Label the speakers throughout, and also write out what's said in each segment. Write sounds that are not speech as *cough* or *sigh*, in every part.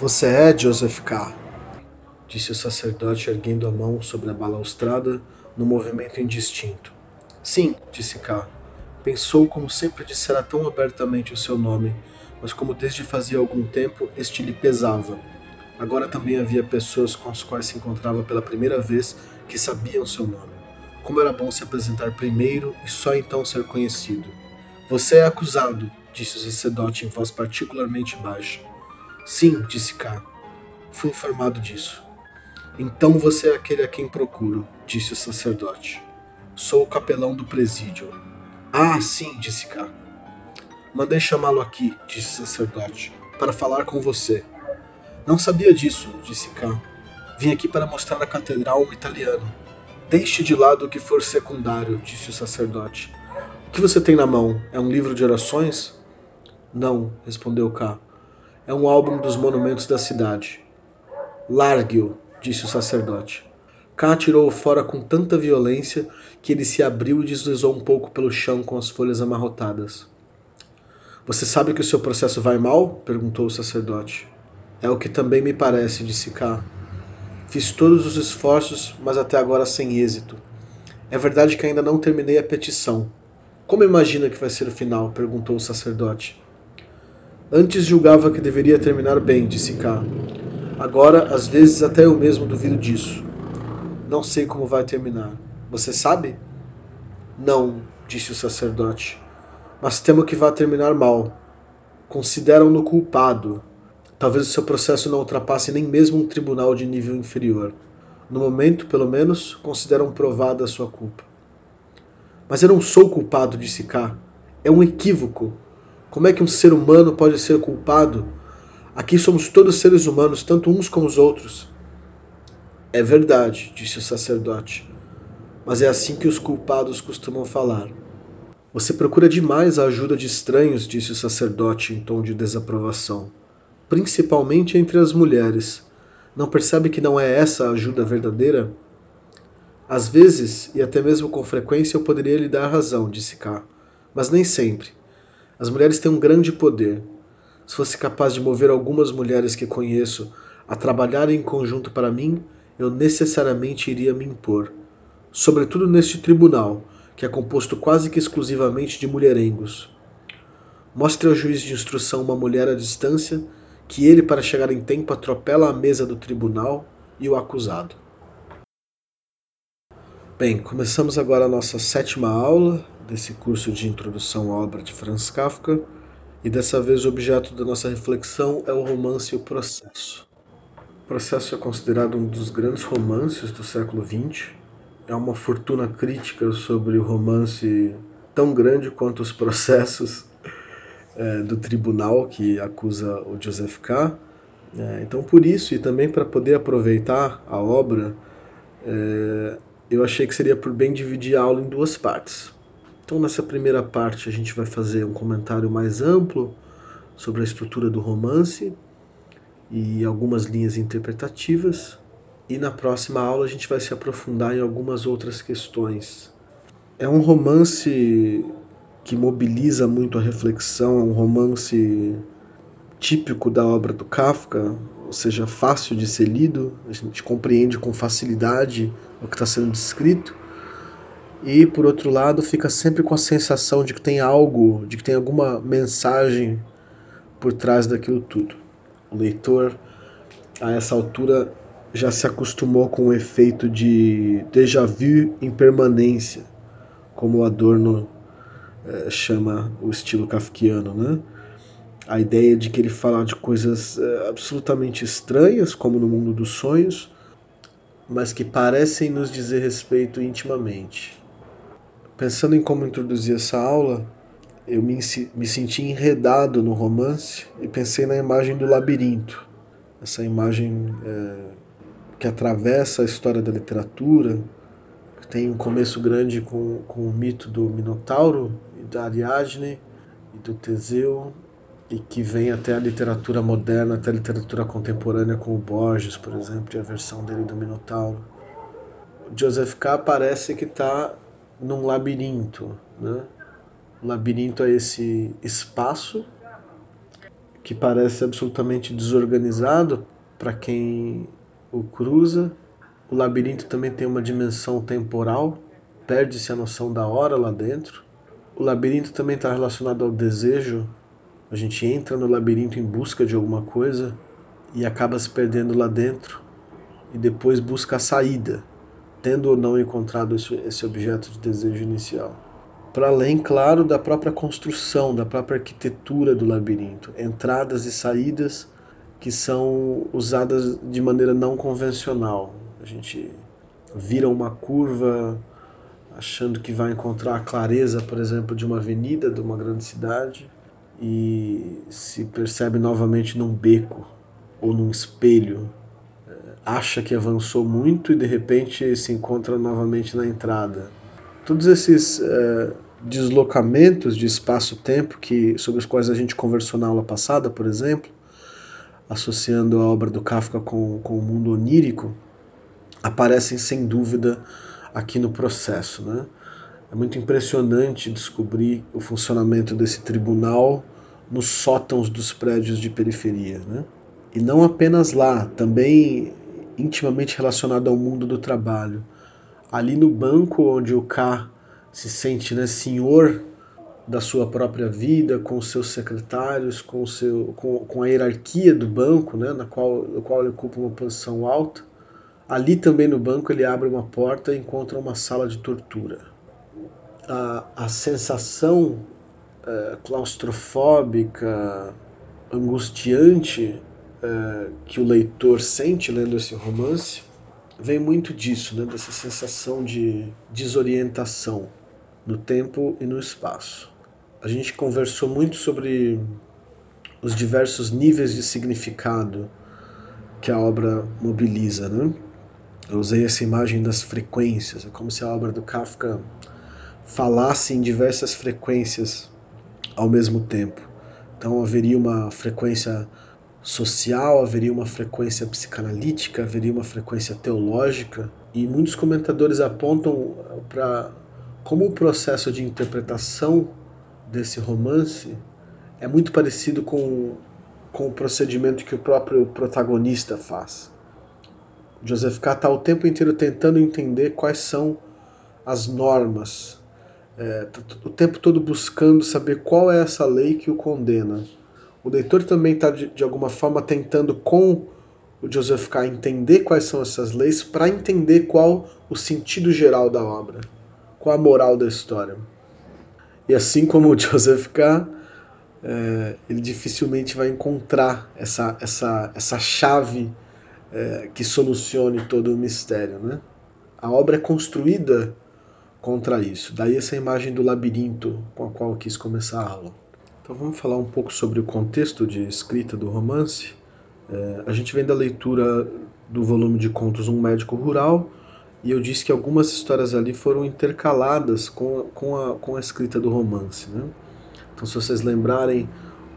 Speaker 1: Você é Joseph K., disse o sacerdote erguendo a mão sobre a balaustrada num movimento indistinto. Sim, disse K. Pensou como sempre dissera tão abertamente o seu nome, mas como desde fazia algum tempo este lhe pesava. Agora também havia pessoas com as quais se encontrava pela primeira vez que sabiam seu nome. Como era bom se apresentar primeiro e só então ser conhecido. Você é acusado, disse o sacerdote em voz particularmente baixa. Sim, disse K. Fui informado disso. Então você é aquele a quem procuro, disse o sacerdote. Sou o capelão do presídio. Ah, sim, disse K. Mandei chamá-lo aqui, disse o sacerdote, para falar com você. Não sabia disso, disse K. Vim aqui para mostrar a catedral ao italiano. Deixe de lado o que for secundário, disse o sacerdote. O que você tem na mão? É um livro de orações? Não, respondeu K. É um álbum dos monumentos da cidade. Largue-o, disse o sacerdote. K tirou-o fora com tanta violência que ele se abriu e deslizou um pouco pelo chão com as folhas amarrotadas. Você sabe que o seu processo vai mal? perguntou o sacerdote. É o que também me parece, disse K. Fiz todos os esforços, mas até agora sem êxito. É verdade que ainda não terminei a petição. Como imagina que vai ser o final? perguntou o sacerdote. Antes julgava que deveria terminar bem, disse K. Agora, às vezes, até eu mesmo duvido disso. Não sei como vai terminar. Você sabe? Não, disse o sacerdote. Mas temo que vá terminar mal. Consideram-no culpado. Talvez o seu processo não ultrapasse nem mesmo um tribunal de nível inferior. No momento, pelo menos, consideram provada a sua culpa. Mas eu não sou culpado, disse K. É um equívoco. Como é que um ser humano pode ser culpado? Aqui somos todos seres humanos, tanto uns como os outros. É verdade, disse o sacerdote, mas é assim que os culpados costumam falar. Você procura demais a ajuda de estranhos, disse o sacerdote em tom de desaprovação, principalmente entre as mulheres. Não percebe que não é essa a ajuda verdadeira? Às vezes, e até mesmo com frequência, eu poderia lhe dar razão, disse K, mas nem sempre. As mulheres têm um grande poder. Se fosse capaz de mover algumas mulheres que conheço a trabalhar em conjunto para mim, eu necessariamente iria me impor. Sobretudo neste tribunal, que é composto quase que exclusivamente de mulherengos. Mostre ao juiz de instrução uma mulher à distância, que ele, para chegar em tempo, atropela a mesa do tribunal e o acusado. Bem, começamos agora a nossa sétima aula desse curso de introdução à obra de Franz Kafka, e dessa vez o objeto da nossa reflexão é o romance O Processo. O Processo é considerado um dos grandes romances do século XX. É uma fortuna crítica sobre o romance tão grande quanto os processos é, do tribunal que acusa o Joseph K. É, então, por isso, e também para poder aproveitar a obra, é, eu achei que seria por bem dividir a aula em duas partes. Então, nessa primeira parte, a gente vai fazer um comentário mais amplo sobre a estrutura do romance e algumas linhas interpretativas. E na próxima aula, a gente vai se aprofundar em algumas outras questões. É um romance que mobiliza muito a reflexão, é um romance típico da obra do Kafka, ou seja, fácil de ser lido, a gente compreende com facilidade o que está sendo descrito e por outro lado fica sempre com a sensação de que tem algo, de que tem alguma mensagem por trás daquilo tudo. O leitor a essa altura já se acostumou com o efeito de déjà vu em permanência, como Adorno eh, chama o estilo kafkiano, né? A ideia de que ele fala de coisas eh, absolutamente estranhas, como no mundo dos sonhos, mas que parecem nos dizer respeito intimamente. Pensando em como introduzir essa aula, eu me, me senti enredado no romance e pensei na imagem do labirinto, essa imagem é, que atravessa a história da literatura, que tem um começo grande com, com o mito do Minotauro e da Ariadne e do Teseu, e que vem até a literatura moderna, até a literatura contemporânea com o Borges, por exemplo, e a versão dele do Minotauro. O Joseph K. parece que está num labirinto. Né? O labirinto é esse espaço que parece absolutamente desorganizado para quem o cruza. O labirinto também tem uma dimensão temporal, perde-se a noção da hora lá dentro. O labirinto também está relacionado ao desejo. A gente entra no labirinto em busca de alguma coisa e acaba se perdendo lá dentro e depois busca a saída, tendo ou não encontrado esse objeto de desejo inicial. Para além, claro, da própria construção, da própria arquitetura do labirinto, entradas e saídas que são usadas de maneira não convencional. A gente vira uma curva achando que vai encontrar a clareza, por exemplo, de uma avenida de uma grande cidade e se percebe novamente num beco ou num espelho. Acha que avançou muito e de repente se encontra novamente na entrada. Todos esses é, deslocamentos de espaço-tempo que sobre os quais a gente conversou na aula passada, por exemplo, associando a obra do Kafka com, com o mundo onírico, aparecem sem dúvida aqui no processo. Né? É muito impressionante descobrir o funcionamento desse tribunal nos sótãos dos prédios de periferia. Né? E não apenas lá, também intimamente relacionado ao mundo do trabalho. Ali no banco onde o K se sente né, senhor da sua própria vida, com seus secretários, com, seu, com, com a hierarquia do banco, né, na qual, no qual ele ocupa uma posição alta. Ali também no banco ele abre uma porta e encontra uma sala de tortura. A, a sensação é, claustrofóbica, angustiante é, que o leitor sente lendo esse romance vem muito disso, né, dessa sensação de desorientação no tempo e no espaço a gente conversou muito sobre os diversos níveis de significado que a obra mobiliza, né? Eu usei essa imagem das frequências, é como se a obra do Kafka falasse em diversas frequências ao mesmo tempo. Então haveria uma frequência social, haveria uma frequência psicanalítica, haveria uma frequência teológica, e muitos comentadores apontam para como o processo de interpretação desse romance é muito parecido com, com o procedimento que o próprio protagonista faz. Joseph K. está o tempo inteiro tentando entender quais são as normas, é, o tempo todo buscando saber qual é essa lei que o condena. O leitor também está, de, de alguma forma, tentando com o Joseph K. entender quais são essas leis para entender qual o sentido geral da obra, qual a moral da história. E assim como o *laughs* Joseph K., é, ele dificilmente vai encontrar essa, essa, essa chave é, que solucione todo o mistério. Né? A obra é construída contra isso. Daí essa imagem do labirinto com a qual eu quis começar a aula. Então vamos falar um pouco sobre o contexto de escrita do romance. É, a gente vem da leitura do volume de contos Um Médico Rural, e eu disse que algumas histórias ali foram intercaladas com, com, a, com a escrita do romance. Né? Então, se vocês lembrarem,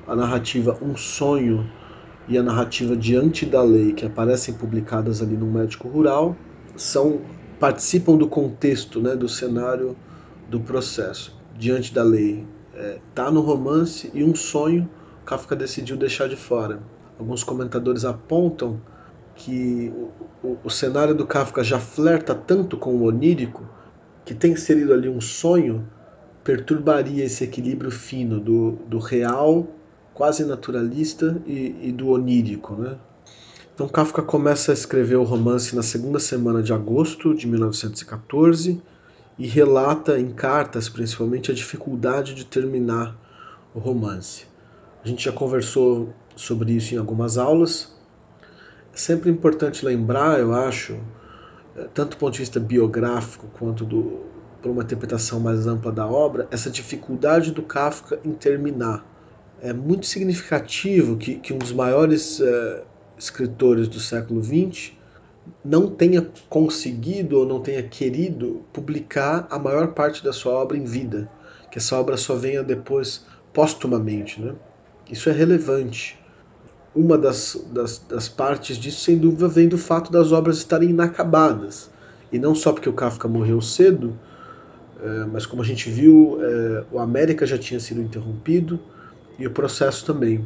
Speaker 1: a narrativa Um Sonho e a narrativa Diante da Lei, que aparecem publicadas ali no Médico Rural, são participam do contexto, né, do cenário do processo. Diante da Lei está é, tá no romance e Um Sonho Kafka decidiu deixar de fora. Alguns comentadores apontam que o, o, cenário do Kafka já flerta tanto com o onírico que tem inserido ali um sonho perturbaria esse equilíbrio fino do, do real, quase naturalista, e, e do onírico. Né? Então Kafka começa a escrever o romance na segunda semana de agosto de 1914 e relata em cartas, principalmente, a dificuldade de terminar o romance. A gente já conversou sobre isso em algumas aulas, é sempre importante lembrar, eu acho, eh, tanto do ponto de vista biográfico quanto do, por uma interpretação mais ampla da obra, essa dificuldade do Kafka em terminar. É muito significativo que, que um dos maiores uh, escritores do século XX não tenha conseguido ou não tenha querido publicar a maior parte da sua obra em vida, que essa obra só venha depois póstumamente. Né? Isso é relevante uma das, das, das, partes disso, sem dúvida, vem do fato das obras estarem inacabadas. E não só porque o Kafka morreu cedo, é, mas como a gente viu, é, o América já tinha sido interrompido e o processo também.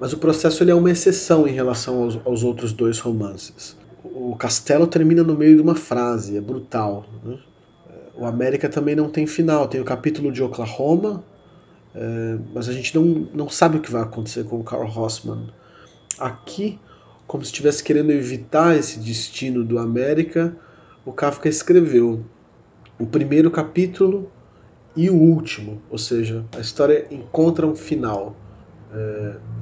Speaker 1: Mas o processo ele é uma exceção em relação aos, aos outros dois romances. O Castelo termina no meio de uma frase, é brutal. Né? O América também não tem final, tem o capítulo de Oklahoma, é, mas a gente não, não sabe o que vai acontecer com o Carl Rossman. Aqui, como se estivesse querendo evitar esse destino do América, o Kafka escreveu o primeiro capítulo e o último, ou seja, a história encontra um final, é,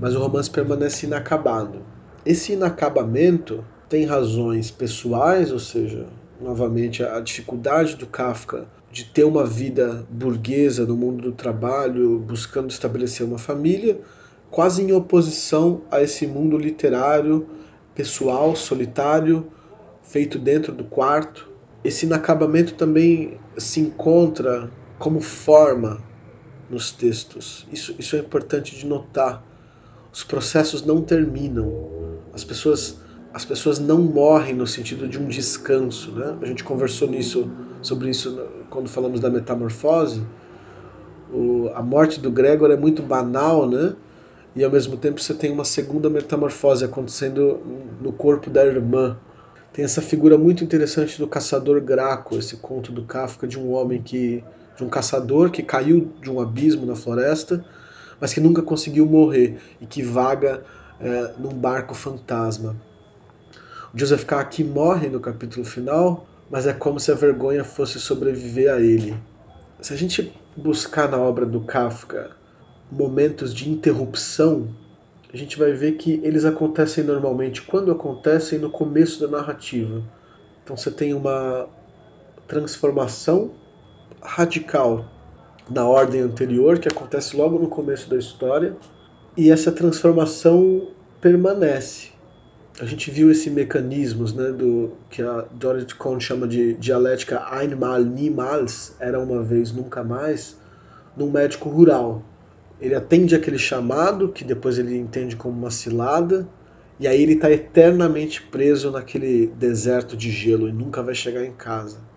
Speaker 1: mas o romance permanece inacabado. Esse inacabamento tem razões pessoais, ou seja, novamente a dificuldade do Kafka de ter uma vida burguesa no mundo do trabalho, buscando estabelecer uma família, quase em oposição a esse mundo literário, pessoal, solitário, feito dentro do quarto. Esse inacabamento também se encontra como forma nos textos. Isso, isso é importante de notar. Os processos não terminam. As pessoas, as pessoas não morrem no sentido de um descanso. Né? A gente conversou nisso, sobre isso quando falamos da metamorfose. O, a morte do Gregor é muito banal, né? E ao mesmo tempo você tem uma segunda metamorfose acontecendo no corpo da irmã. Tem essa figura muito interessante do caçador Graco, esse conto do Kafka de um homem que de um caçador que caiu de um abismo na floresta, mas que nunca conseguiu morrer e que vaga é, num barco fantasma. O Joseph K. aqui morre no capítulo final, mas é como se a vergonha fosse sobreviver a ele. Se a gente buscar na obra do Kafka momentos de interrupção, a gente vai ver que eles acontecem normalmente quando acontecem no começo da narrativa. Então você tem uma transformação radical na ordem anterior, que acontece logo no começo da história, e essa transformação permanece. A gente viu esse mecanismos, né, do que a Dorothy Cohn chama de dialética einmal niemals, era uma vez nunca mais, num médico rural. Ele atende aquele chamado que depois ele entende como uma cilada, e aí ele está eternamente preso naquele deserto de gelo e nunca vai chegar em casa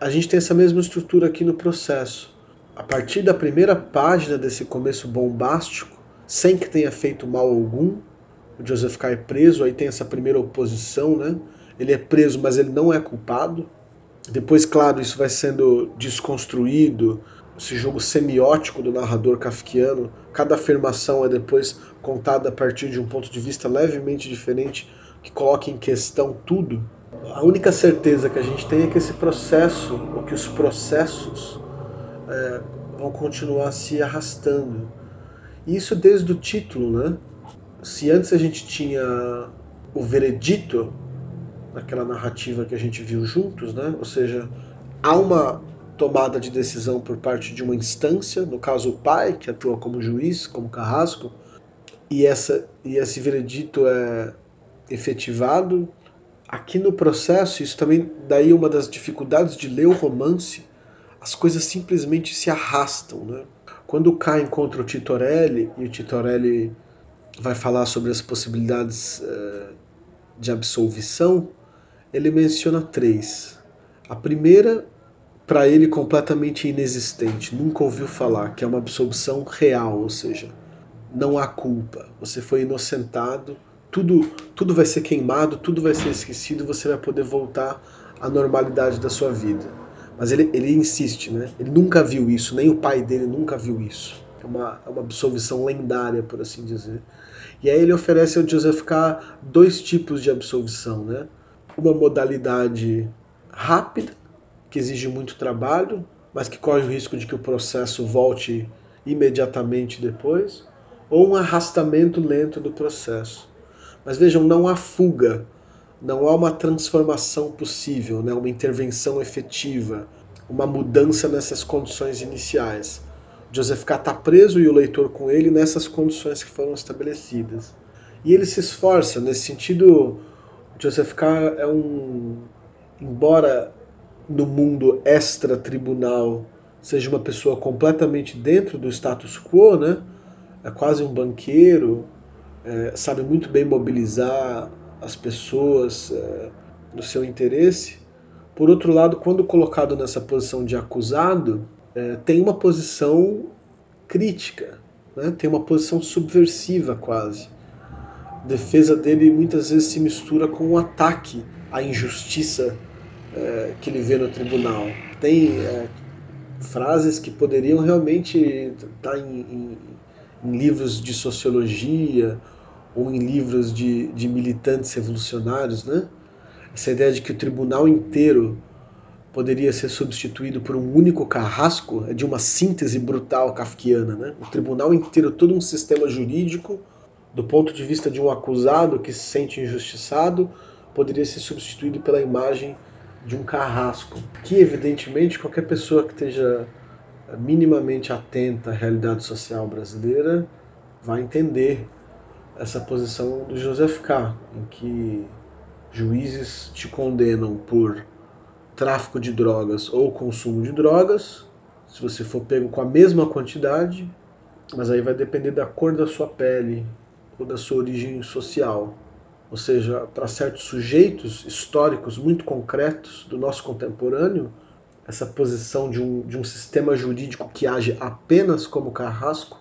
Speaker 1: a gente tem essa mesma estrutura aqui no processo. A partir da primeira página desse começo bombástico, sem que tenha feito mal algum, o Joseph K. é preso, aí tem essa primeira oposição, né? Ele é preso, mas ele não é culpado. Depois, claro, isso vai sendo desconstruído, esse jogo semiótico do narrador kafkiano. Cada afirmação é depois contada a partir de um ponto de vista levemente diferente, que coloca em questão tudo a única certeza que a gente tem é que esse processo, ou que os processos, é, vão continuar se arrastando. E isso desde o título, né? Se antes a gente tinha o veredito, naquela narrativa que a gente viu juntos, né? Ou seja, há uma tomada de decisão por parte de uma instância, no caso o pai, que atua como juiz, como carrasco, e, essa, e esse veredito é efetivado Aqui no processo, isso também daí uma das dificuldades de ler o romance, as coisas simplesmente se arrastam, né? Quando o K encontra o Titorelli e o Titorelli vai falar sobre as possibilidades uh, de absolvição, ele menciona três. A primeira, para ele, completamente inexistente, nunca ouviu falar, que é uma absolvição real, ou seja, não há culpa, você foi inocentado tudo, tudo vai ser queimado, tudo vai ser esquecido, você vai poder voltar à normalidade da sua vida. Mas ele, ele insiste, né? Ele nunca viu isso, nem o pai dele nunca viu isso. É uma, é uma absolvição lendária, por assim dizer. E aí ele oferece ao Joseph K. dois tipos de absolvição, né? Uma modalidade rápida, que exige muito trabalho, mas que corre o risco de que o processo volte imediatamente depois, ou um arrastamento lento do processo. Mas vejam, não há fuga, não há uma transformação possível, né? uma intervenção efetiva, uma mudança nessas condições iniciais. Joseph K. está preso e o leitor com ele nessas condições que foram estabelecidas. E ele se esforça, nesse sentido, Joseph K. é um. Embora no mundo extra-tribunal seja uma pessoa completamente dentro do status quo, né? é quase um banqueiro, é, sabe muito bem mobilizar as pessoas é, no seu interesse. Por outro lado, quando colocado nessa posição de acusado, é, tem uma posição crítica, né? tem uma posição subversiva quase. defesa dele muitas vezes se mistura com um ataque à injustiça é, que ele vê no tribunal. Tem é, frases que poderiam realmente estar em, em, em, livros de sociologia ou em livros de, de militantes revolucionários, né? Essa ideia de que o tribunal inteiro poderia ser substituído por um único carrasco é de uma síntese brutal kafkiana, né? O tribunal inteiro, todo um sistema jurídico, do ponto de vista de um acusado que se sente injustiçado, poderia ser substituído pela imagem de um carrasco, que evidentemente qualquer pessoa que esteja minimamente atenta à realidade social brasileira vai entender essa posição do Joseph K, em que juízes te condenam por tráfico de drogas ou consumo de drogas, se você for pego com a mesma quantidade, mas aí vai depender da cor da sua pele ou da sua origem social. Ou seja, para certos sujeitos históricos muito concretos do nosso contemporâneo, essa posição de um, de um sistema jurídico que age apenas como carrasco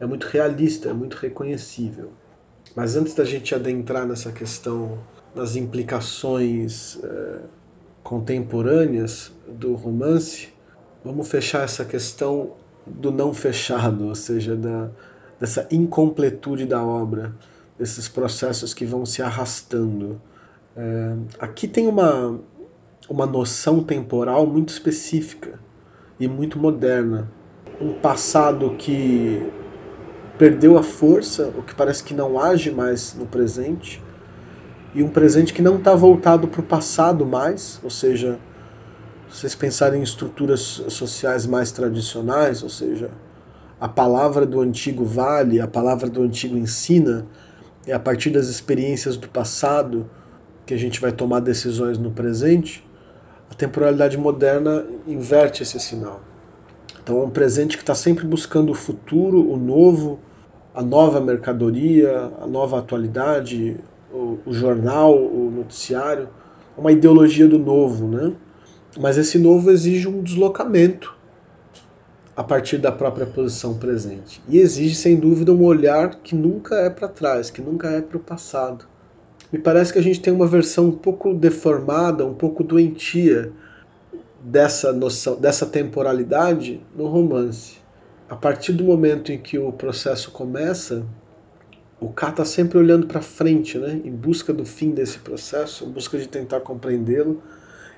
Speaker 1: é muito realista, é muito reconhecível. Mas antes da gente adentrar nessa questão, nas implicações é, contemporâneas do romance, vamos fechar essa questão do não fechado, ou seja, da, dessa incompletude da obra desses processos que vão se arrastando. É, aqui tem uma, uma noção temporal muito específica e muito moderna. Um passado que perdeu a força, o que parece que não age mais no presente, e um presente que não está voltado para o passado mais, ou seja, se vocês pensarem em estruturas sociais mais tradicionais, ou seja, a palavra do antigo vale, a palavra do antigo ensina, é a partir das experiências do passado que a gente vai tomar decisões no presente, a temporalidade moderna inverte esse sinal. Então é um presente que está sempre buscando o futuro, o novo, a nova mercadoria, a nova atualidade, o, o jornal, o noticiário, uma ideologia do novo, né? Mas esse novo exige um deslocamento a partir da própria posição presente. E exige, sem dúvida, um olhar que nunca é para trás, que nunca é para o passado. Me parece que a gente tem uma versão um pouco deformada, um pouco doentia dessa noção, dessa temporalidade no romance. A partir do momento em que o processo começa, o K está sempre olhando para frente, né, em busca do fim desse processo, em busca de tentar compreendê-lo,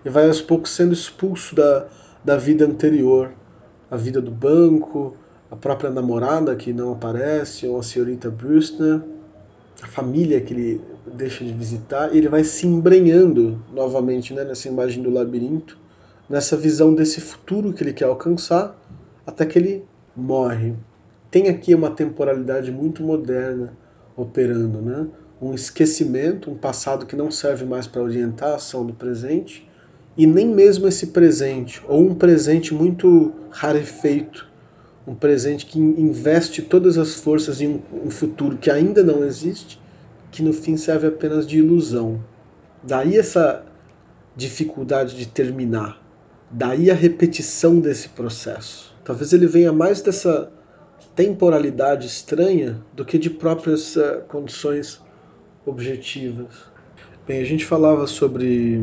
Speaker 1: e vai aos poucos sendo expulso da, da vida anterior, a vida do banco, a própria namorada que não aparece, ou a senhorita Brewster, a família que ele deixa de visitar, ele vai se embrenhando novamente né, nessa imagem do labirinto, nessa visão desse futuro que ele quer alcançar, até que ele morre. Tem aqui uma temporalidade muito moderna operando, né? um esquecimento, um passado que não serve mais para orientar a ação do presente, e nem mesmo esse presente, ou um presente muito rarefeito, um presente que investe todas as forças em um futuro que ainda não existe, que no fim serve apenas de ilusão. Daí essa dificuldade de terminar, daí a repetição desse processo. Talvez ele venha mais dessa temporalidade estranha do que de próprias uh, condições objetivas. Bem, a gente falava sobre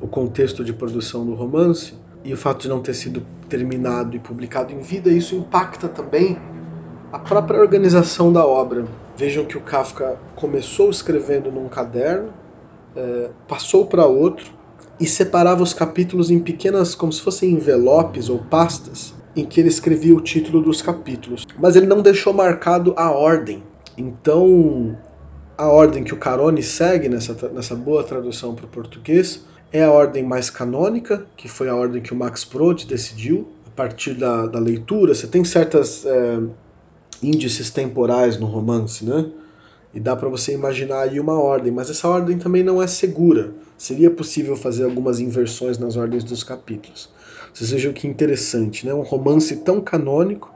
Speaker 1: o contexto de produção do romance e o fato de não ter sido terminado e publicado em vida, isso impacta também a própria organização da obra. Vejam que o Kafka começou escrevendo num caderno, é, passou para outro e separava os capítulos em pequenas, como se fossem envelopes ou pastas, em que ele escrevia o título dos capítulos. Mas ele não deixou marcado a ordem. Então, a ordem que o Carone segue nessa, nessa boa tradução para o português é a ordem mais canônica, que foi a ordem que o Max Brod decidiu a partir da, da leitura. Você tem certas é, índices temporais no romance, né? E dá para você imaginar aí uma ordem, mas essa ordem também não é segura. Seria possível fazer algumas inversões nas ordens dos capítulos. Vocês vejam que interessante, né? Um romance tão canônico,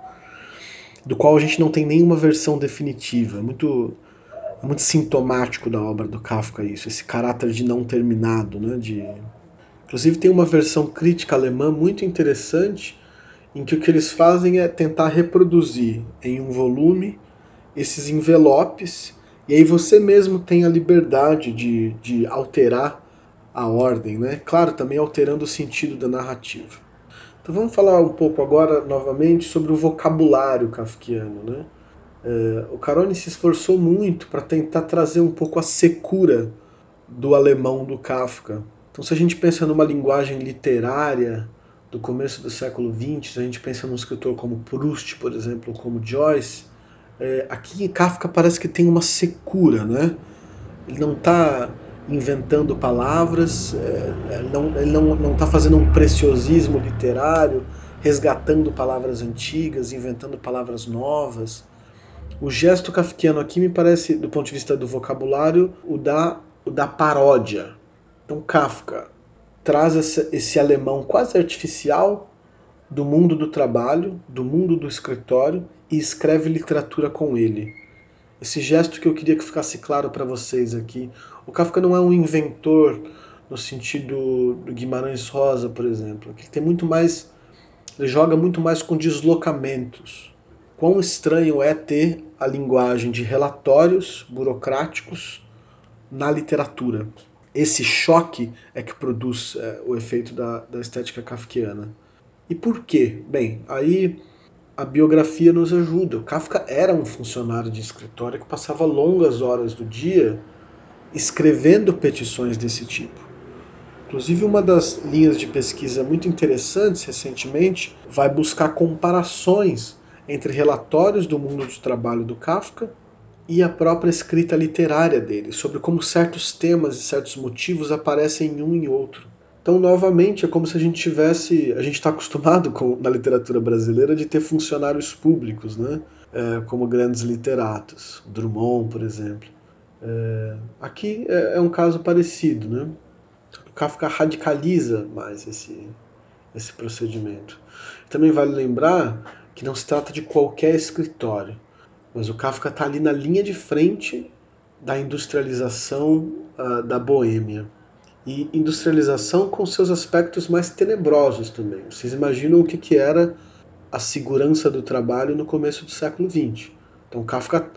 Speaker 1: do qual a gente não tem nenhuma versão definitiva. É muito é muito sintomático da obra do Kafka isso, esse caráter de não terminado, né? De... Inclusive tem uma versão crítica alemã muito interessante em que o que eles fazem é tentar reproduzir em um volume esses envelopes E aí você mesmo tem a liberdade de, de alterar a ordem, né? Claro, também alterando o sentido da narrativa. Então vamos falar um pouco agora novamente sobre o vocabulário kafkiano, né? É, o Carone se esforçou muito para tentar trazer um pouco a secura do alemão do Kafka. Então, se a gente pensa numa linguagem literária do começo do século XX, se a gente pensa num escritor como Proust, por exemplo, como Joyce, é, aqui Kafka parece que tem uma secura, né? Ele não está inventando palavras, é, não, ele não está fazendo um preciosismo literário, resgatando palavras antigas, inventando palavras novas. O gesto kafkiano aqui me parece, do ponto de vista do vocabulário, o da, o da paródia. Então Kafka traz esse, alemão quase artificial do mundo do trabalho, do mundo do escritório e escreve literatura com ele. Esse gesto que eu queria que ficasse claro para vocês aqui. O Kafka não é um inventor no sentido do Guimarães Rosa, por exemplo. Ele tem muito mais, ele joga muito mais com deslocamentos quão estranho é ter a linguagem de relatórios burocráticos na literatura. Esse choque é que produz é, o efeito da, da estética kafkiana. E por quê? Bem, aí a biografia nos ajuda. O Kafka era um funcionário de escritório que passava longas horas do dia escrevendo petições desse tipo. Inclusive, uma das linhas de pesquisa muito interessantes recentemente vai buscar comparações entre relatórios do mundo do trabalho do Kafka e a própria escrita literária dele, sobre como certos temas e certos motivos aparecem em um e outro. Então, novamente, é como se a gente tivesse. A gente está acostumado com, na literatura brasileira de ter funcionários públicos, né? É, como grandes literatos, Drummond, por exemplo. É, aqui é, é, um caso parecido, né? O Kafka radicaliza mais esse, esse procedimento. Também vale lembrar que não se trata de qualquer escritório, mas o Kafka está ali na linha de frente da industrialização uh, da Boêmia. E industrialização com seus aspectos mais tenebrosos também. Vocês imaginam o que, que era a segurança do trabalho no começo do século XX. Então, Kafka,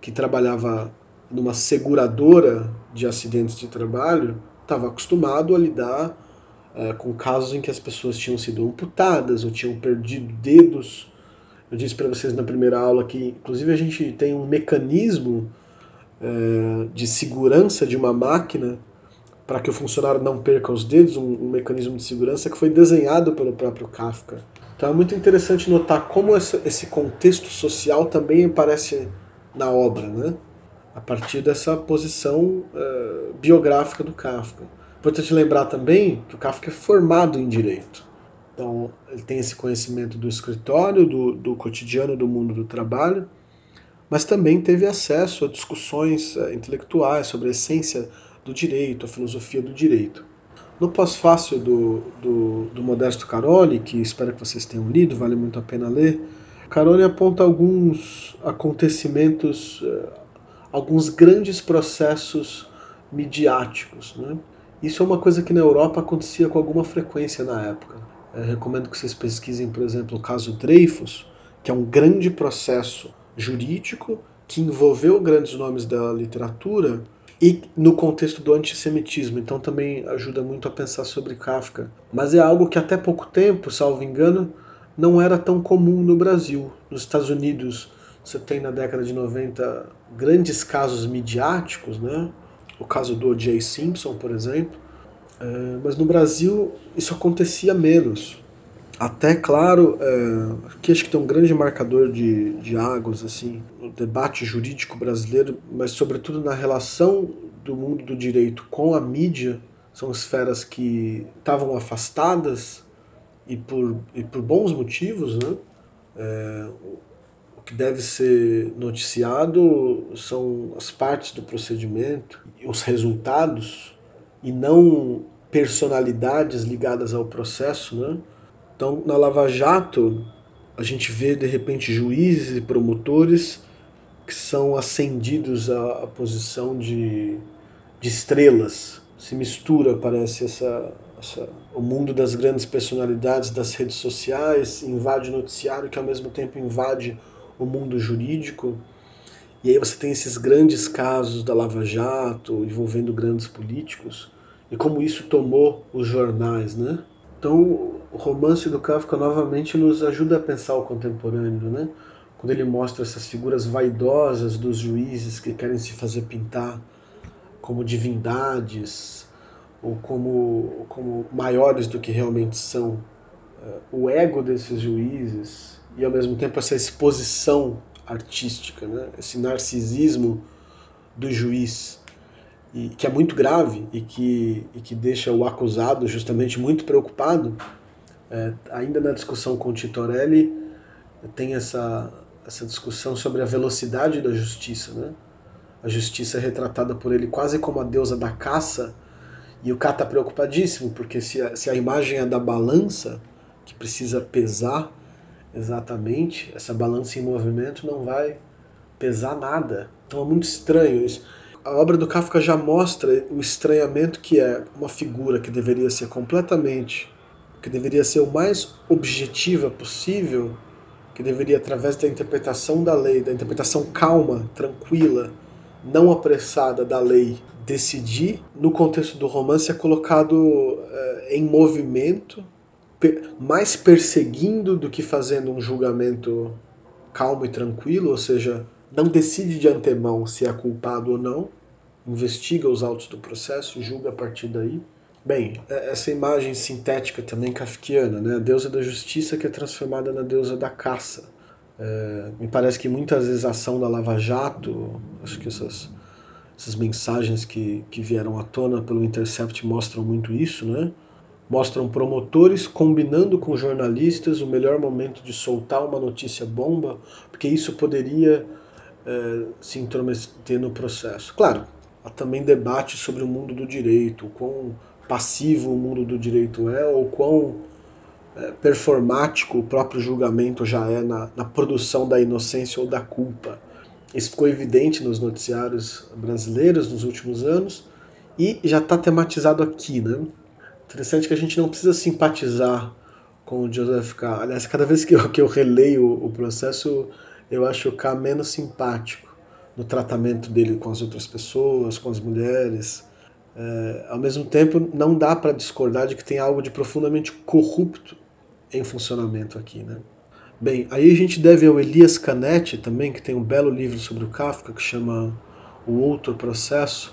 Speaker 1: que trabalhava numa seguradora de acidentes de trabalho, estava acostumado a lidar uh, com casos em que as pessoas tinham sido amputadas ou tinham perdido dedos eu disse para vocês na primeira aula que, inclusive, a gente tem um mecanismo é, de segurança de uma máquina para que o funcionário não perca os dedos, um, um, mecanismo de segurança que foi desenhado pelo próprio Kafka. Então é muito interessante notar como essa, esse contexto social também aparece na obra, né? a partir dessa posição é, biográfica do Kafka. Importante lembrar também que o Kafka é formado em direito. Então, ele tem esse conhecimento do escritório, do, do cotidiano do mundo do trabalho, mas também teve acesso a discussões uh, intelectuais sobre a essência do direito, a filosofia do direito. No pós-fácil do, do, do, Modesto Caroli, que espero que vocês tenham lido, vale muito a pena ler, Caroli aponta alguns acontecimentos, uh, alguns grandes processos midiáticos. Né? Isso é uma coisa que na Europa acontecia com alguma frequência na época. Eu recomendo que vocês pesquisem, por exemplo, o caso Dreyfus, que é um grande processo jurídico que envolveu grandes nomes da literatura e no contexto do antissemitismo. Então também ajuda muito a pensar sobre Kafka. Mas é algo que até pouco tempo, salvo engano, não era tão comum no Brasil. Nos Estados Unidos, você tem na década de 90 grandes casos midiáticos, né? O caso do O.J. Simpson, por exemplo, é, mas no Brasil isso acontecia menos. Até, claro, é, aqui acho que tem um grande marcador de, de águas, assim, no debate jurídico brasileiro, mas sobretudo na relação do mundo do direito com a mídia, são esferas que estavam afastadas e por, e por bons motivos, né? É, o que deve ser noticiado são as partes do procedimento, os resultados, e não personalidades ligadas ao processo, né? Então, na Lava Jato, a gente vê de repente juízes e promotores que são ascendidos à, à posição de, de estrelas. Se mistura, parece, essa, essa, o mundo das grandes personalidades das redes sociais, invade o noticiário, que ao mesmo tempo invade o mundo jurídico. E aí você tem esses grandes casos da Lava Jato envolvendo grandes políticos e como isso tomou os jornais, né? Então, o romance do Kafka novamente nos ajuda a pensar o contemporâneo, né? Quando ele mostra essas figuras vaidosas dos juízes que querem se fazer pintar como divindades ou como, como maiores do que realmente são. Eh, o ego desses juízes e ao mesmo tempo essa exposição artística, né? esse narcisismo do juiz, e, que é muito grave e que, e que deixa o acusado justamente muito preocupado. É, ainda na discussão com Titorelli, tem essa, essa discussão sobre a velocidade da justiça. Né? A justiça é retratada por ele quase como a deusa da caça, e o cara está preocupadíssimo, porque se a, se a imagem é da balança, que precisa pesar, exatamente, essa balança em movimento não vai pesar nada. Então é muito estranho isso. A obra do Kafka já mostra o estranhamento que é uma figura que deveria ser completamente, que deveria ser o mais objetiva possível, que deveria, através da interpretação da lei, da interpretação calma, tranquila, não apressada da lei, decidir, no contexto do romance, é colocado é, em movimento mais perseguindo do que fazendo um julgamento calmo e tranquilo, ou seja, não decide de antemão se é culpado ou não, investiga os autos do processo julga a partir daí. Bem, é, essa imagem sintética também kafkiana, né? a deusa da justiça que é transformada na deusa da caça. É, me parece que muitas vezes a ação da Lava Jato, acho que essas, essas mensagens que, que vieram à tona pelo Intercept mostram muito isso, né? Mostram promotores combinando com jornalistas o melhor momento de soltar uma notícia bomba, porque isso poderia é, se intrometer no processo. Claro, há também debate sobre o mundo do direito, o quão passivo o mundo do direito é, ou quão é, performático o próprio julgamento já é na, na produção da inocência ou da culpa. Isso ficou evidente nos noticiários brasileiros nos últimos anos e já está tematizado aqui, né? Interessante que a gente não precisa simpatizar com o Joseph K. Aliás, cada vez que eu, que eu releio o processo, eu acho o K menos simpático no tratamento dele com as outras pessoas, com as mulheres. É, ao mesmo tempo, não dá para discordar de que tem algo de profundamente corrupto em funcionamento aqui, né? Bem, aí a gente deve ao Elias Canetti também, que tem um belo livro sobre o Kafka que chama O Outro Processo,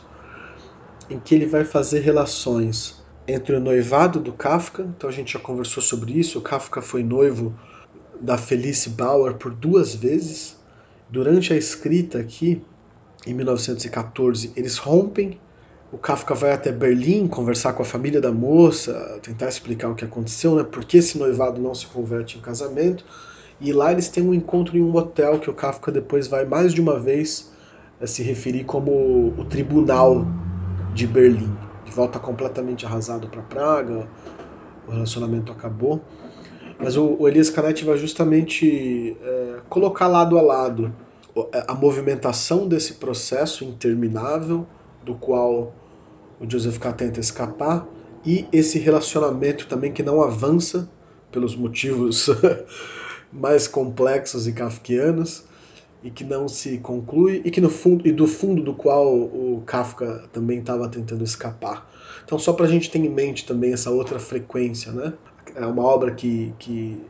Speaker 1: em que ele vai fazer relações entre o noivado do Kafka, então a gente já conversou sobre isso, o Kafka foi noivo da Felice Bauer por duas vezes. Durante a escrita aqui, em 1914, eles rompem. O Kafka vai até Berlim conversar com a família da moça, tentar explicar o que aconteceu, né? Por que esse noivado não se converte em casamento. E lá eles têm um encontro em um hotel que o Kafka depois vai mais de uma vez eh, se referir como o tribunal de Berlim de volta completamente arrasado para Praga, o relacionamento acabou. Mas o, o Elias Canetti vai justamente é, colocar lado a lado é, a movimentação desse processo interminável, do qual o Joseph K. tenta escapar, e esse relacionamento também que não avança pelos motivos *laughs* mais complexos e kafkianos, e que não se conclui e que no fundo e do fundo do qual o Kafka também estava tentando escapar. Então só para a gente ter em mente também essa outra frequência, né? É uma obra que, que,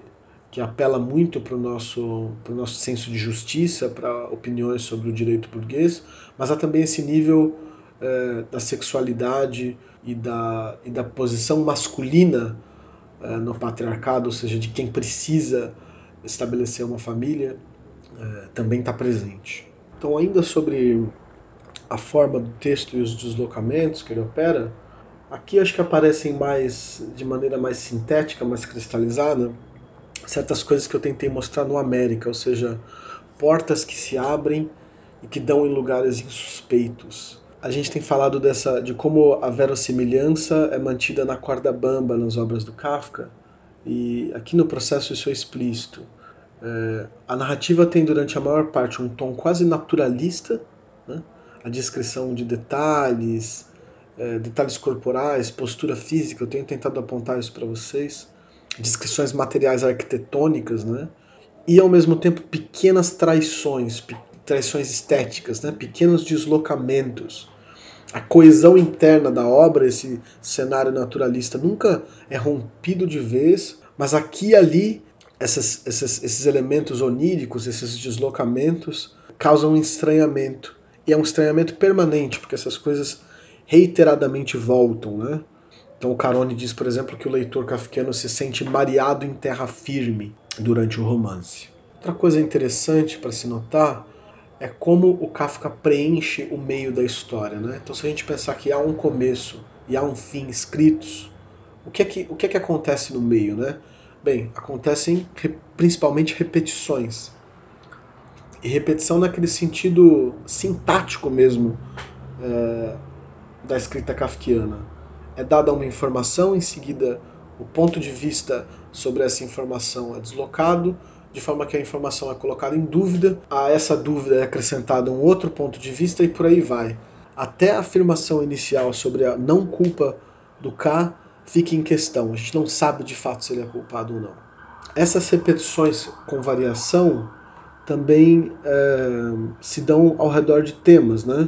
Speaker 1: que apela muito para o nosso, nosso senso de justiça, para opiniões sobre o direito burguês, mas há também esse nível é, da sexualidade e da, e da posição masculina é, no patriarcado, ou seja, de quem precisa estabelecer uma família é, também está presente. Então, ainda sobre a forma do texto e os deslocamentos que ele opera, aqui acho que aparecem mais de maneira mais sintética, mais cristalizada, certas coisas que eu tentei mostrar no América, ou seja, portas que se abrem e que dão em lugares insuspeitos. A gente tem falado dessa de como a verossimilhança é mantida na corda bamba nas obras do Kafka, e aqui no processo isso é explícito. É, a narrativa tem durante a maior parte um tom quase naturalista, né? a descrição de detalhes, é, detalhes corporais, postura física, eu tenho tentado apontar isso para vocês, descrições materiais arquitetônicas, né? e ao mesmo tempo pequenas traições, traições estéticas, né? pequenos deslocamentos. A coesão interna da obra, esse cenário naturalista, nunca é rompido de vez, mas aqui e ali essas, esses, esses elementos oníricos, esses deslocamentos, causam um estranhamento. E é um estranhamento permanente, porque essas coisas reiteradamente voltam. Né? Então Carone diz, por exemplo, que o leitor kafkiano se sente mareado em terra firme durante o romance. Outra coisa interessante para se notar é como o Kafka preenche o meio da história. Né? Então, se a gente pensar que há um começo e há um fim escritos, o que é que, o que, é que acontece no meio? Né? Bem, acontecem principalmente repetições. E repetição naquele sentido sintático mesmo é, da escrita kafkiana. É dada uma informação, em seguida o ponto de vista sobre essa informação é deslocado, de forma que a informação é colocada em dúvida, a essa dúvida é acrescentado um outro ponto de vista e por aí vai. Até a afirmação inicial sobre a não culpa do K fica em questão. A gente não sabe de fato se ele é culpado ou não. Essas repetições com variação também é, se dão ao redor de temas, né?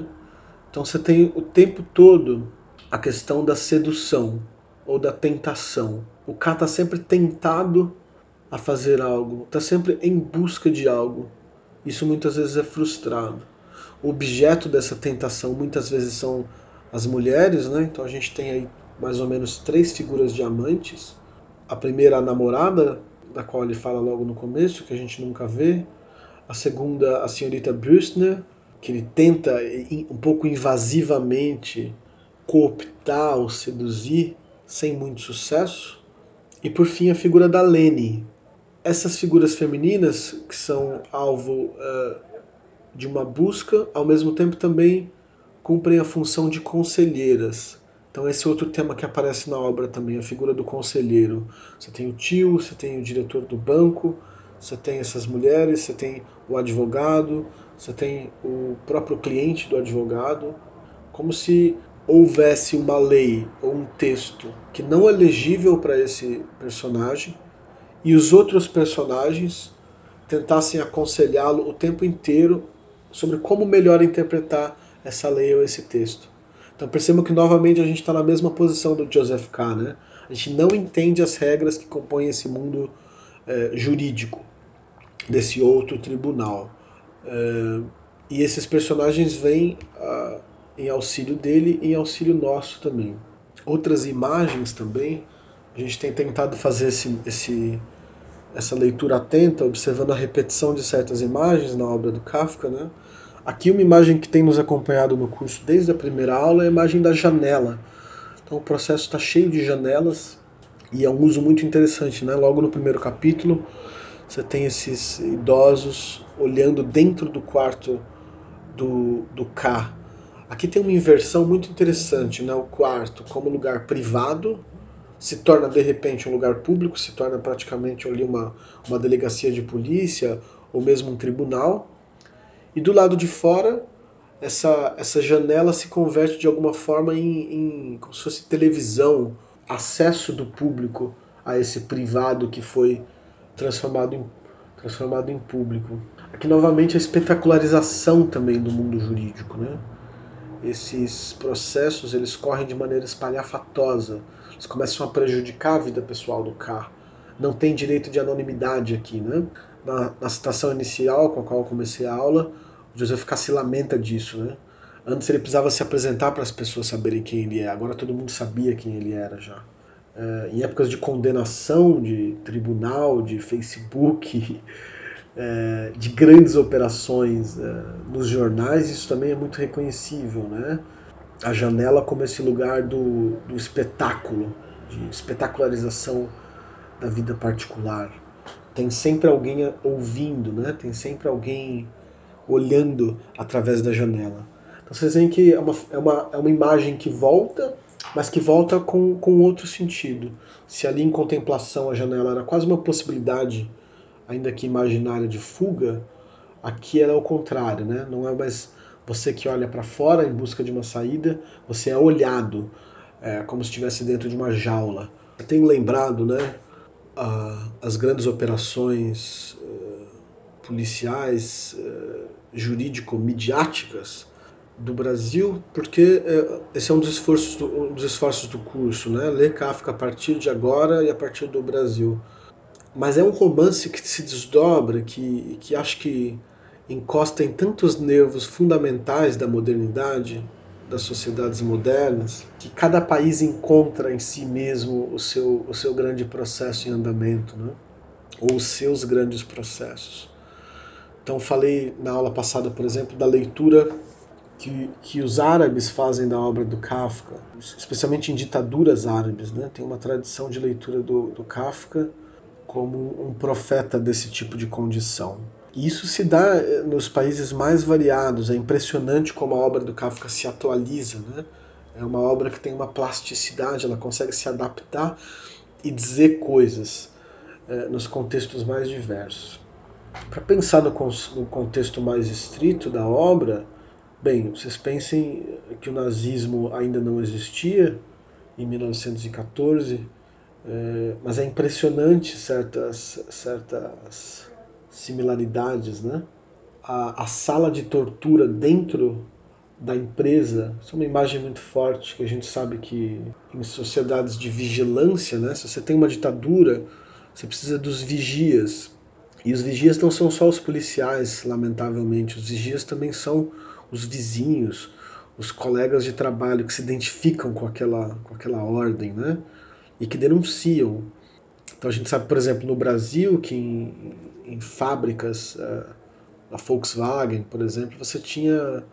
Speaker 1: Então você tem o tempo todo a questão da sedução ou da tentação. O K está sempre tentado a fazer algo, está sempre em busca de algo. Isso muitas vezes é frustrado. O objeto dessa tentação muitas vezes são as mulheres, né? Então a gente tem aí mais ou menos três figuras de amantes. A primeira, a namorada, da qual ele fala logo no começo, que a gente nunca vê. A segunda, a senhorita Brewster, que ele tenta um pouco invasivamente cooptar ou seduzir, sem muito sucesso. E por fim, a figura da Lene, essas figuras femininas que são alvo uh, de uma busca, ao mesmo tempo também cumprem a função de conselheiras. Então esse é outro tema que aparece na obra também, a figura do conselheiro. Você tem o tio, você tem o diretor do banco, você tem essas mulheres, você tem o advogado, você tem o próprio cliente do advogado, como se houvesse uma lei ou um texto que não é legível para esse personagem e os outros personagens tentassem aconselhá-lo o tempo inteiro sobre como melhor interpretar essa lei ou esse texto. Então percebam que novamente a gente está na mesma posição do Joseph K. Né? A gente não entende as regras que compõem esse mundo é, jurídico desse outro tribunal. É, e esses personagens vêm ah, em auxílio dele e em auxílio nosso também. Outras imagens também a gente tem tentado fazer esse, esse, essa leitura atenta, observando a repetição de certas imagens na obra do Kafka. Né? Aqui, uma imagem que tem nos acompanhado no curso desde a primeira aula é a imagem da janela. Então, o processo está cheio de janelas e é um uso muito interessante. Né? Logo no primeiro capítulo, você tem esses idosos olhando dentro do quarto do, do K. Aqui tem uma inversão muito interessante, né? o quarto como lugar privado se torna de repente um lugar público, se torna praticamente ali uma, uma delegacia de polícia ou mesmo um tribunal. E do lado de fora, essa, essa janela se converte de alguma forma em, em como se fosse televisão, acesso do público a esse privado que foi transformado em, transformado em público. Aqui novamente a espetacularização também do mundo jurídico, né? Esses processos eles correm de maneira espalhafatosa eles começam a prejudicar a vida pessoal do K. Não tem direito de anonimidade aqui, né? Na, na citação inicial com a qual eu comecei a aula, o Joseph K se lamenta disso, né? Antes ele precisava se apresentar para as pessoas saberem quem ele é, agora todo mundo sabia quem ele era já. É, em épocas de condenação, de tribunal, de Facebook, *laughs* é, de grandes operações é, nos jornais, isso também é muito reconhecível, né? a janela como esse lugar do, do espetáculo, de espetacularização da vida particular. Tem sempre alguém ouvindo, né? tem sempre alguém olhando através da janela. Então vocês veem que é uma, é uma, é uma imagem que volta, mas que volta com, com outro sentido. Se ali em contemplação a janela era quase uma possibilidade, ainda que imaginária, de fuga, aqui era o contrário, né? não é mais você que olha para fora em busca de uma saída, você é olhado é, como se estivesse dentro de uma jaula. Eu tenho lembrado, né, a, as grandes operações uh, policiais uh, jurídico-midiáticas do Brasil, porque é, esse é um dos esforços do, um dos esforços do curso, né? Ler Kafka a partir de agora e a partir do Brasil. Mas é um romance que se desdobra, que, que acho que encosta em tantos nervos fundamentais da modernidade, das sociedades modernas, que cada país encontra em si mesmo o seu, o seu grande processo em andamento, né? ou os seus grandes processos. Então, falei na aula passada, por exemplo, da leitura que, que os árabes fazem da obra do Kafka, especialmente em ditaduras árabes. Né? Tem uma tradição de leitura do, do Kafka como um profeta desse tipo de condição. Isso se dá eh, nos países mais variados. É impressionante como a obra do Kafka se atualiza. Né? É uma obra que tem uma plasticidade, ela consegue se adaptar e dizer coisas é, nos contextos mais diversos. Para pensar no, no contexto mais estrito da obra, bem, vocês pensem que o nazismo ainda não existia em 1914, é, mas é impressionante certas, certas similaridades, né? A, a sala de tortura dentro da empresa, isso é uma imagem muito forte que a gente sabe que em sociedades de vigilância, né? Se você tem uma ditadura, você precisa dos vigias. E os vigias não são só os policiais, lamentavelmente, os vigias também são os vizinhos, os colegas de trabalho que se identificam com aquela, com aquela ordem, né? E que denunciam. Então a gente sabe, por exemplo, no Brasil, que em, em fábricas, uh, a Volkswagen, por exemplo, você tinha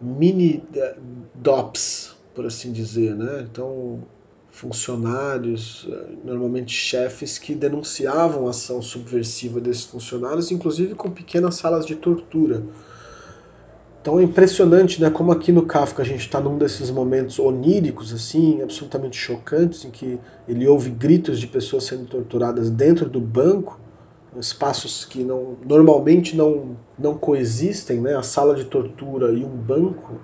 Speaker 1: mini eh, DOPs, por assim dizer, né? Então, funcionários, eh, normalmente chefes, que denunciavam a ação subversiva desses funcionários, inclusive com pequenas salas de tortura. Então é impressionante, né, como aqui no Kafka a gente está num desses momentos oníricos, assim, absolutamente chocantes, em que ele ouve gritos de pessoas sendo torturadas dentro do banco, espaços que não, normalmente não, não coexistem, né? a sala de tortura e um banco,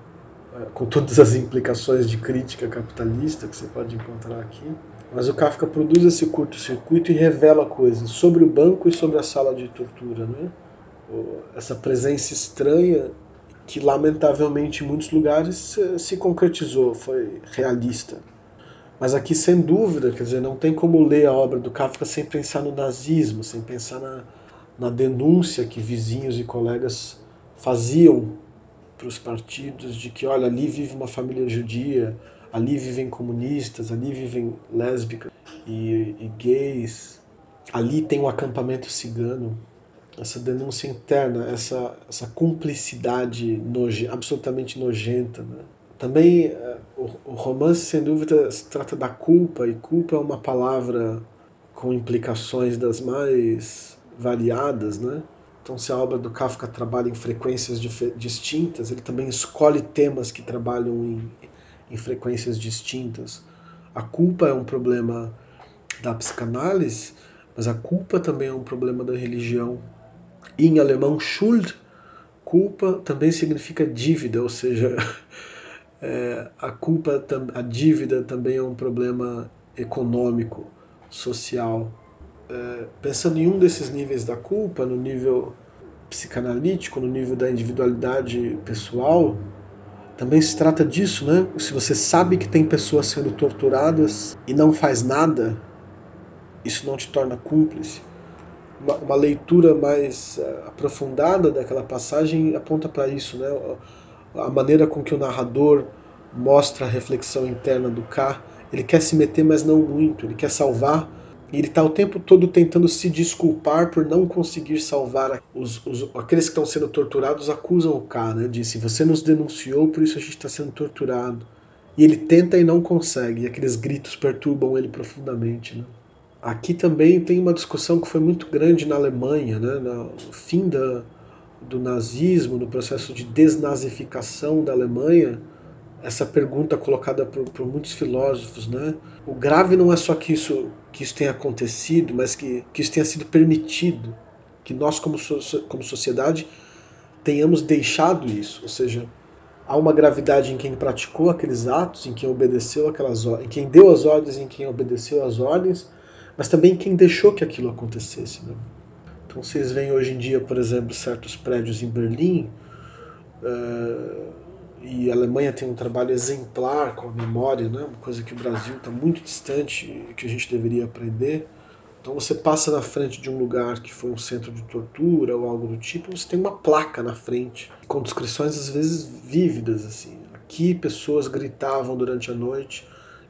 Speaker 1: é, com todas as implicações de crítica capitalista que você pode encontrar aqui. Mas o Kafka produz esse curto-circuito e revela coisas sobre o banco e sobre a sala de tortura. Né? Essa presença estranha que, lamentavelmente, em muitos lugares se concretizou, foi realista. Mas aqui, sem dúvida, quer dizer, não tem como ler a obra do Kafka sem pensar no nazismo, sem pensar na, na denúncia que vizinhos e colegas faziam para os partidos de que, olha, ali vive uma família judia, ali vivem comunistas, ali vivem lésbicas e, e gays, ali tem um acampamento cigano. Essa denúncia interna, essa, essa cumplicidade noje, absolutamente nojenta. Né? Também eh, o, romance, sem dúvida, se trata da culpa, e culpa é uma palavra com implicações das mais variadas, né? Então, se a obra do Kafka trabalha em frequências distintas, ele também escolhe temas que trabalham em, em frequências distintas. A culpa é um problema da psicanálise, mas a culpa também é um problema da religião. E em alemão, Schuld, culpa também significa dívida, ou seja, *laughs* é, a culpa, a dívida também é um problema econômico, social. É, pensando em um desses níveis da culpa, no nível psicanalítico, no nível da individualidade pessoal, também se trata disso, né? Se você sabe que tem pessoas sendo torturadas e não faz nada, isso não te torna cúmplice. Uma, uma leitura mais uh, aprofundada daquela passagem aponta para isso, né? a maneira com que o narrador mostra a reflexão interna do K. Ele quer se meter, mas não muito. Ele quer salvar. E ele está o tempo todo tentando se desculpar por não conseguir salvar os, os, aqueles que estão sendo torturados. Acusam o K, né? Disse: Você nos denunciou, por isso a gente está sendo torturado. E ele tenta e não consegue. E aqueles gritos perturbam ele profundamente. Né? Aqui também tem uma discussão que foi muito grande na Alemanha, né? no fim da, do nazismo, no processo de desnazificação da Alemanha, essa pergunta colocada por, por, muitos filósofos, né? O grave não é só que isso que isso tenha acontecido, mas que, que isso tenha sido permitido, que nós como, so, como sociedade tenhamos deixado isso, ou seja, há uma gravidade em quem praticou aqueles atos, em quem obedeceu aquelas em quem deu as ordens, em quem obedeceu as ordens, mas também em quem deixou que aquilo acontecesse. Né? Então vocês veem hoje em dia, por exemplo, certos prédios em Berlim, uh, e a Alemanha tem um trabalho exemplar com a memória, né? uma coisa que o Brasil está muito distante e que a gente deveria aprender. Então você passa na frente de um lugar que foi um centro de tortura ou algo do tipo, você tem uma placa na frente, com descrições às vezes vívidas assim. Aqui pessoas gritavam durante a noite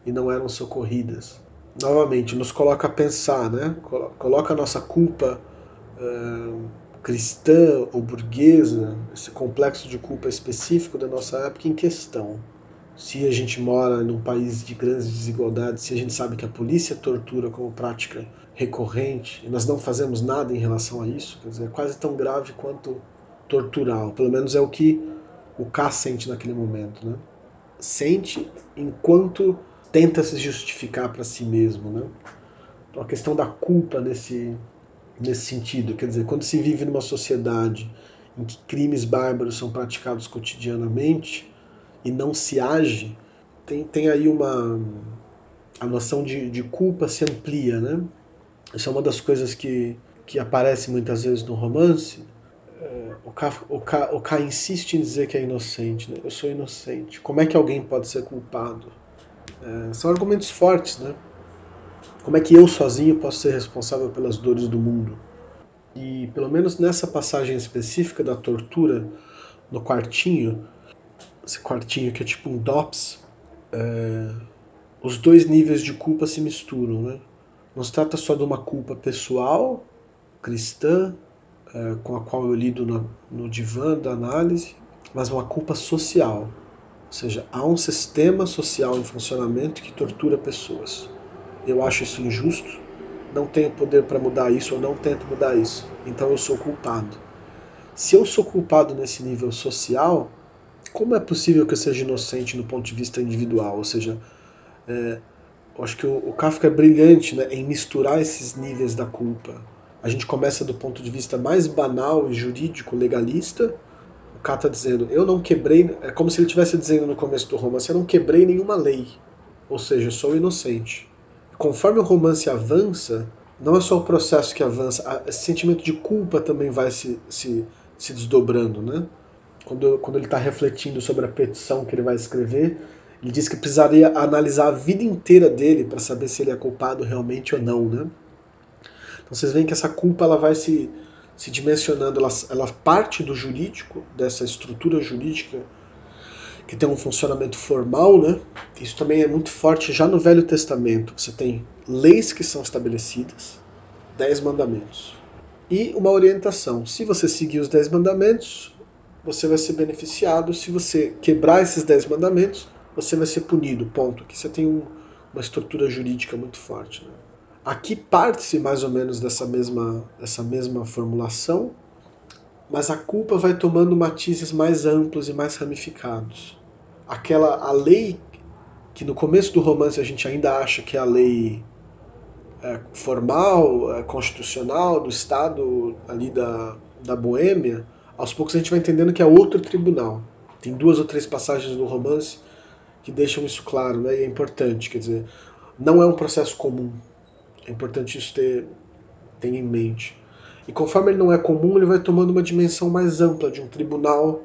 Speaker 1: e não eram socorridas. Novamente, nos coloca a pensar, né? Coloca a nossa culpa cristã ou burguesa, esse complexo de culpa específico da nossa época em questão. Se a gente mora num país de grandes desigualdades, se a gente sabe que a polícia tortura como prática recorrente e nós não fazemos nada em relação a isso, quer dizer, é quase tão grave quanto torturar, pelo menos é o que o K sente naquele momento, né? Sente enquanto tenta se justificar para si mesmo, né? Então a questão da culpa nesse nesse sentido. Quer dizer, quando se vive numa sociedade em que crimes bárbaros são praticados cotidianamente e não se age, tem, tem aí uma. a noção de, de culpa se amplia, né? Isso é uma das coisas que, que aparece muitas vezes no romance. É, o, K, o, K, o K insiste em dizer que é inocente, né? Eu sou inocente. Como é que alguém pode ser culpado? É, são argumentos fortes, né? Como é que eu sozinho posso ser responsável pelas dores do mundo? E pelo menos nessa passagem específica da tortura no quartinho, esse quartinho que é tipo um DOPS, é, os dois níveis de culpa se misturam, né? Não se trata só de uma culpa pessoal, cristã, é, com a qual eu lido no, no divã da análise, mas uma culpa social. Ou seja, há um sistema social em funcionamento que tortura pessoas eu acho isso injusto, não tenho poder para mudar isso ou não tento mudar isso, então eu sou culpado. Se eu sou culpado nesse nível social, como é possível que eu seja inocente no ponto de vista individual? Ou seja, é, eu acho que o, o Kafka é brilhante né, em misturar esses níveis da culpa. A gente começa do ponto de vista mais banal e jurídico, legalista. O K está dizendo, eu não quebrei. É como se ele estivesse dizendo no começo do romance, eu não quebrei nenhuma lei. Ou seja, sou inocente conforme o romance avança, não é só o processo que avança, esse sentimento de culpa também vai se, se, se desdobrando, né? Quando, quando ele está refletindo sobre a petição que ele vai escrever, ele diz que precisaria analisar a vida inteira dele para saber se ele é culpado realmente ou não, né? Então vocês veem que essa culpa ela vai se, se dimensionando, ela, ela parte do jurídico, dessa estrutura jurídica que tem um funcionamento formal, né? Isso também é muito forte já no Velho Testamento. Você tem leis que são estabelecidas, dez mandamentos, e uma orientação. Se você seguir os dez mandamentos, você vai ser beneficiado. Se você quebrar esses dez mandamentos, você vai ser punido. Ponto. Aqui você tem um, uma estrutura jurídica muito forte. Né? Aqui parte-se mais ou menos dessa mesma, dessa mesma formulação, mas a culpa vai tomando matizes mais amplos e mais ramificados. Aquela a lei que no começo do romance a gente ainda acha que é a lei é, formal, é, constitucional do Estado ali da, da Boêmia, aos poucos a gente vai entendendo que é outro tribunal. Tem duas ou três passagens no romance que deixam isso claro, né? E é importante, quer dizer, não é um processo comum. É importante isso ter, ter em mente. E conforme ele não é comum, ele vai tomando uma dimensão mais ampla de um tribunal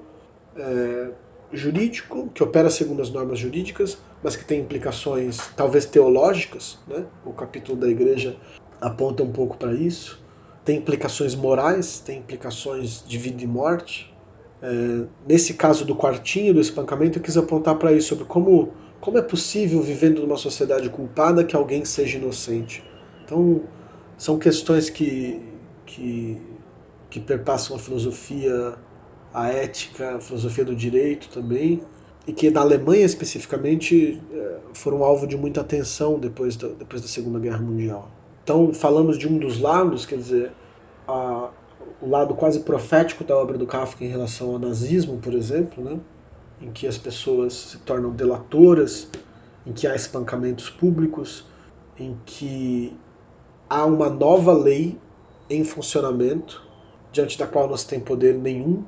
Speaker 1: é, jurídico, que opera segundo as normas jurídicas, mas que tem implicações talvez teológicas. Né? O capítulo da igreja aponta um pouco para isso. Tem implicações morais, tem implicações de vida e morte. É, nesse caso do quartinho, do espancamento, eu quis apontar para isso, sobre como, como é possível, vivendo numa sociedade culpada, que alguém seja inocente. Então, são questões que que, que perpassam a filosofia, a ética, a filosofia do direito também, e que na Alemanha especificamente é, foram alvo de muita atenção depois da, depois da Segunda Guerra Mundial. Então, falamos de um dos lados, quer dizer, a, o lado quase profético da obra do Kafka em relação ao nazismo, por exemplo, né? em que as pessoas se tornam delatoras, em que há espancamentos públicos, em que há uma nova lei em funcionamento, diante da qual não se tem poder nenhum,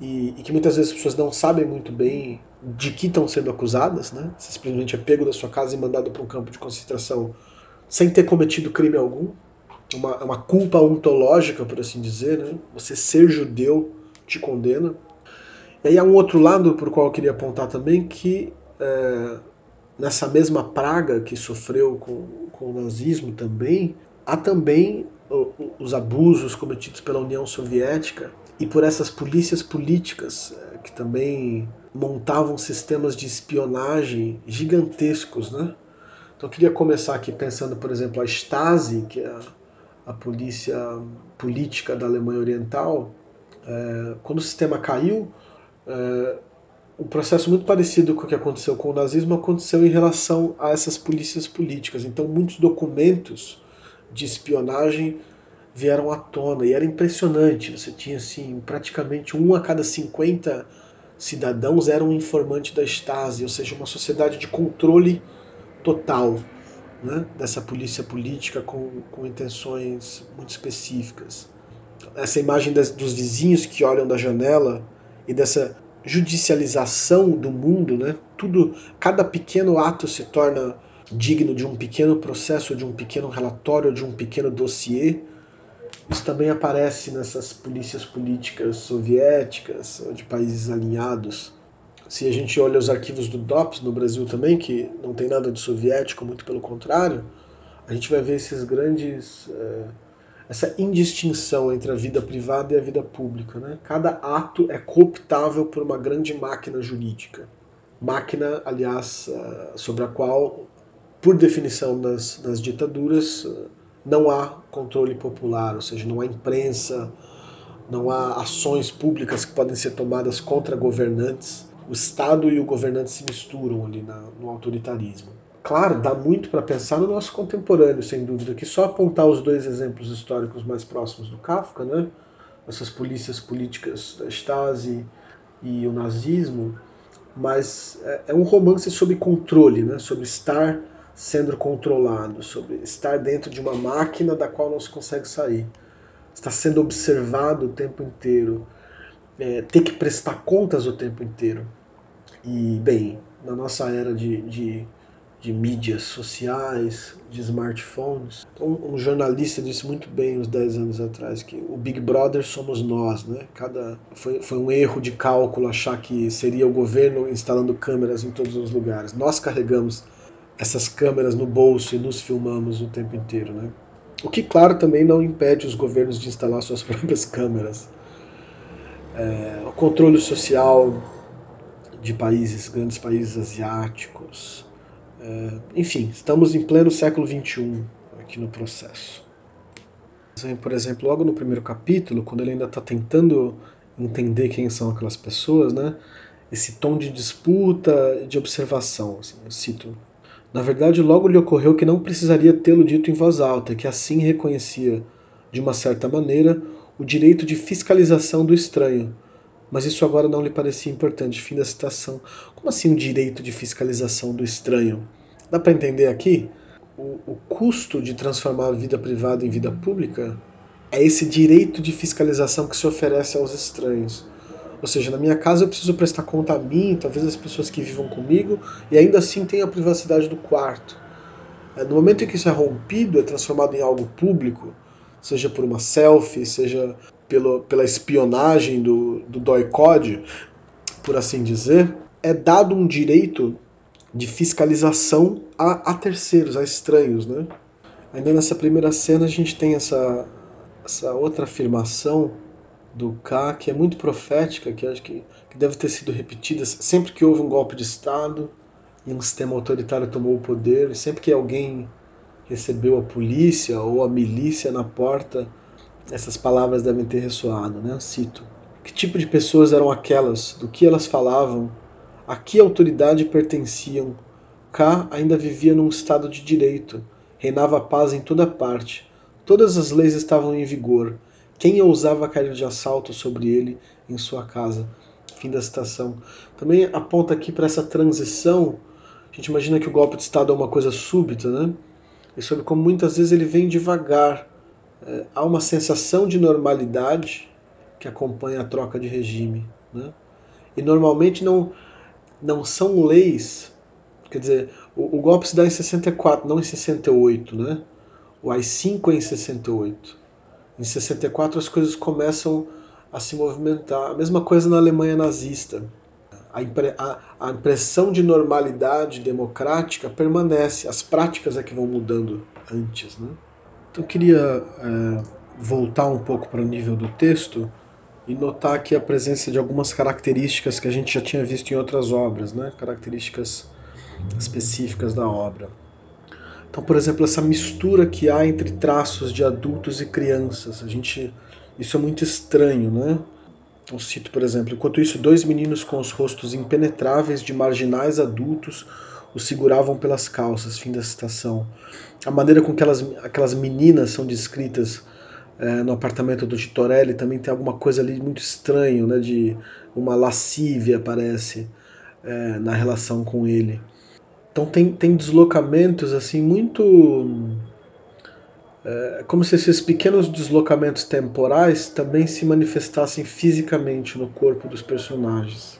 Speaker 1: e, e, que muitas vezes as pessoas não sabem muito bem de que estão sendo acusadas, né? Você simplesmente é pego da sua casa e mandado para um campo de concentração sem ter cometido crime algum. uma, uma culpa ontológica, por assim dizer. Né? Você ser judeu te condena. E aí há um outro lado por qual eu queria apontar também, que é, nessa mesma praga que sofreu com, com o nazismo também, há também os abusos cometidos pela União Soviética e por essas polícias políticas é, que também montavam sistemas de espionagem gigantescos, né? Então eu queria começar aqui pensando, por exemplo, a Stasi, que é a, polícia política da Alemanha Oriental. É, quando o sistema caiu, é, um processo muito parecido com o que aconteceu com o nazismo aconteceu em relação a essas polícias políticas. Então, muitos documentos de espionagem vieram à tona e era impressionante. Você tinha assim, praticamente um a cada 50 cidadãos era um informante da Stasi, ou seja, uma sociedade de controle total né, dessa polícia política com, com intenções muito específicas. Essa imagem das, dos vizinhos que olham da janela e dessa judicialização do mundo, né? Tudo, cada pequeno ato se torna digno de um pequeno processo, de um pequeno relatório, de um pequeno dossiê. Isso também aparece nessas polícias políticas soviéticas, de países alinhados. Se a gente olha os arquivos do DOPS no Brasil também, que não tem nada de soviético, muito pelo contrário, a gente vai ver esses grandes. É, essa indistinção entre a vida privada e a vida pública. Né? Cada ato é cooptável por uma grande máquina jurídica. Máquina, aliás, eh, sobre a qual, por definição das ditaduras, não há controle popular, ou seja, não há imprensa, não há ações públicas que podem ser tomadas contra governantes. O Estado e o governante se misturam ali na, no autoritarismo claro, dá muito para pensar no nosso contemporâneo, sem dúvida, que só apontar os dois exemplos históricos mais próximos do Kafka, né? essas polícias políticas da Stasi e o nazismo, mas é, é um romance sobre controle, né? sobre estar sendo controlado, sobre estar dentro de uma máquina da qual não se consegue sair, está sendo observado o tempo inteiro, é, ter que prestar contas o tempo inteiro. E, bem, na nossa era de, de de mídias sociais, de smartphones. Então, um jornalista disse muito bem uns 10 anos atrás que o Big Brother somos nós, né? Cada foi, foi um erro de cálculo achar que seria o governo instalando câmeras em todos os lugares. Nós carregamos essas câmeras no bolso e nos filmamos o tempo inteiro, né? O que, claro, também não impede os governos de instalar suas *laughs* próprias câmeras. É, o controle social de países, grandes países asiáticos, é, enfim, estamos em pleno século XXI aqui no processo. Por exemplo, logo no primeiro capítulo, quando ele ainda está tentando entender quem são aquelas pessoas, né? Esse tom de disputa, de observação, assim, eu cito. Na verdade, logo lhe ocorreu que não precisaria tê-lo dito em voz alta, que assim reconhecia, de uma certa maneira, o direito de fiscalização do estranho, mas isso agora não lhe parecia importante. Fim da citação. Como assim o direito de fiscalização do estranho? Dá para entender aqui? O, o custo de transformar a vida privada em vida pública é esse direito de fiscalização que se oferece aos estranhos. Ou seja, na minha casa eu preciso prestar conta a mim, talvez as pessoas que vivam comigo, e ainda assim tem a privacidade do quarto. É, no momento em que isso é rompido, é transformado em algo público, seja por uma selfie, seja pelo, pela espionagem do, do DOI-CODE, por assim dizer, é dado um direito de fiscalização a, a, terceiros, a estranhos. Né? Ainda nessa primeira cena a gente tem essa, essa outra afirmação do K que é muito profética, que acho que, que deve ter sido repetida sempre que houve um golpe de Estado e um sistema autoritário tomou o poder, sempre que alguém recebeu a polícia ou a milícia na porta essas palavras devem ter ressoado, né? Cito. Que tipo de pessoas eram aquelas? Do que elas falavam? A que autoridade pertenciam? K ainda vivia num estado de direito. Reinava paz em toda parte. Todas as leis estavam em vigor. Quem ousava cair de assalto sobre ele em sua casa? Fim da citação. Também aponta aqui para essa transição. A gente imagina que o golpe de Estado é uma coisa súbita, né? E sobre como muitas vezes ele vem devagar é, há uma sensação de normalidade que acompanha a troca de regime. Né? E normalmente não, não são leis, quer dizer, o, o, golpe se dá em 64, não em 68. Né? O AI-5 é em 68. Em 64 as coisas começam a se movimentar. A mesma coisa na Alemanha nazista. A, impre a, a impressão de normalidade democrática permanece, as práticas é que vão mudando antes. Né? Então eu queria é, voltar um pouco para o nível do texto e notar aqui a presença de algumas características que a gente já tinha visto em outras obras, né? características específicas da obra. Então, por exemplo, essa mistura que há entre traços de adultos e crianças, a gente, isso é muito estranho, né? Eu cito, por exemplo, enquanto isso, dois meninos com os rostos impenetráveis de marginais adultos o seguravam pelas calças. Fim da citação. A maneira com que aquelas, aquelas meninas são descritas é, no apartamento do Titorelli também tem alguma coisa ali muito estranho, né? De uma lascívia, parece, é, na relação com ele. Então tem, tem deslocamentos assim muito. É, como se esses pequenos deslocamentos temporais também se manifestassem fisicamente no corpo dos personagens.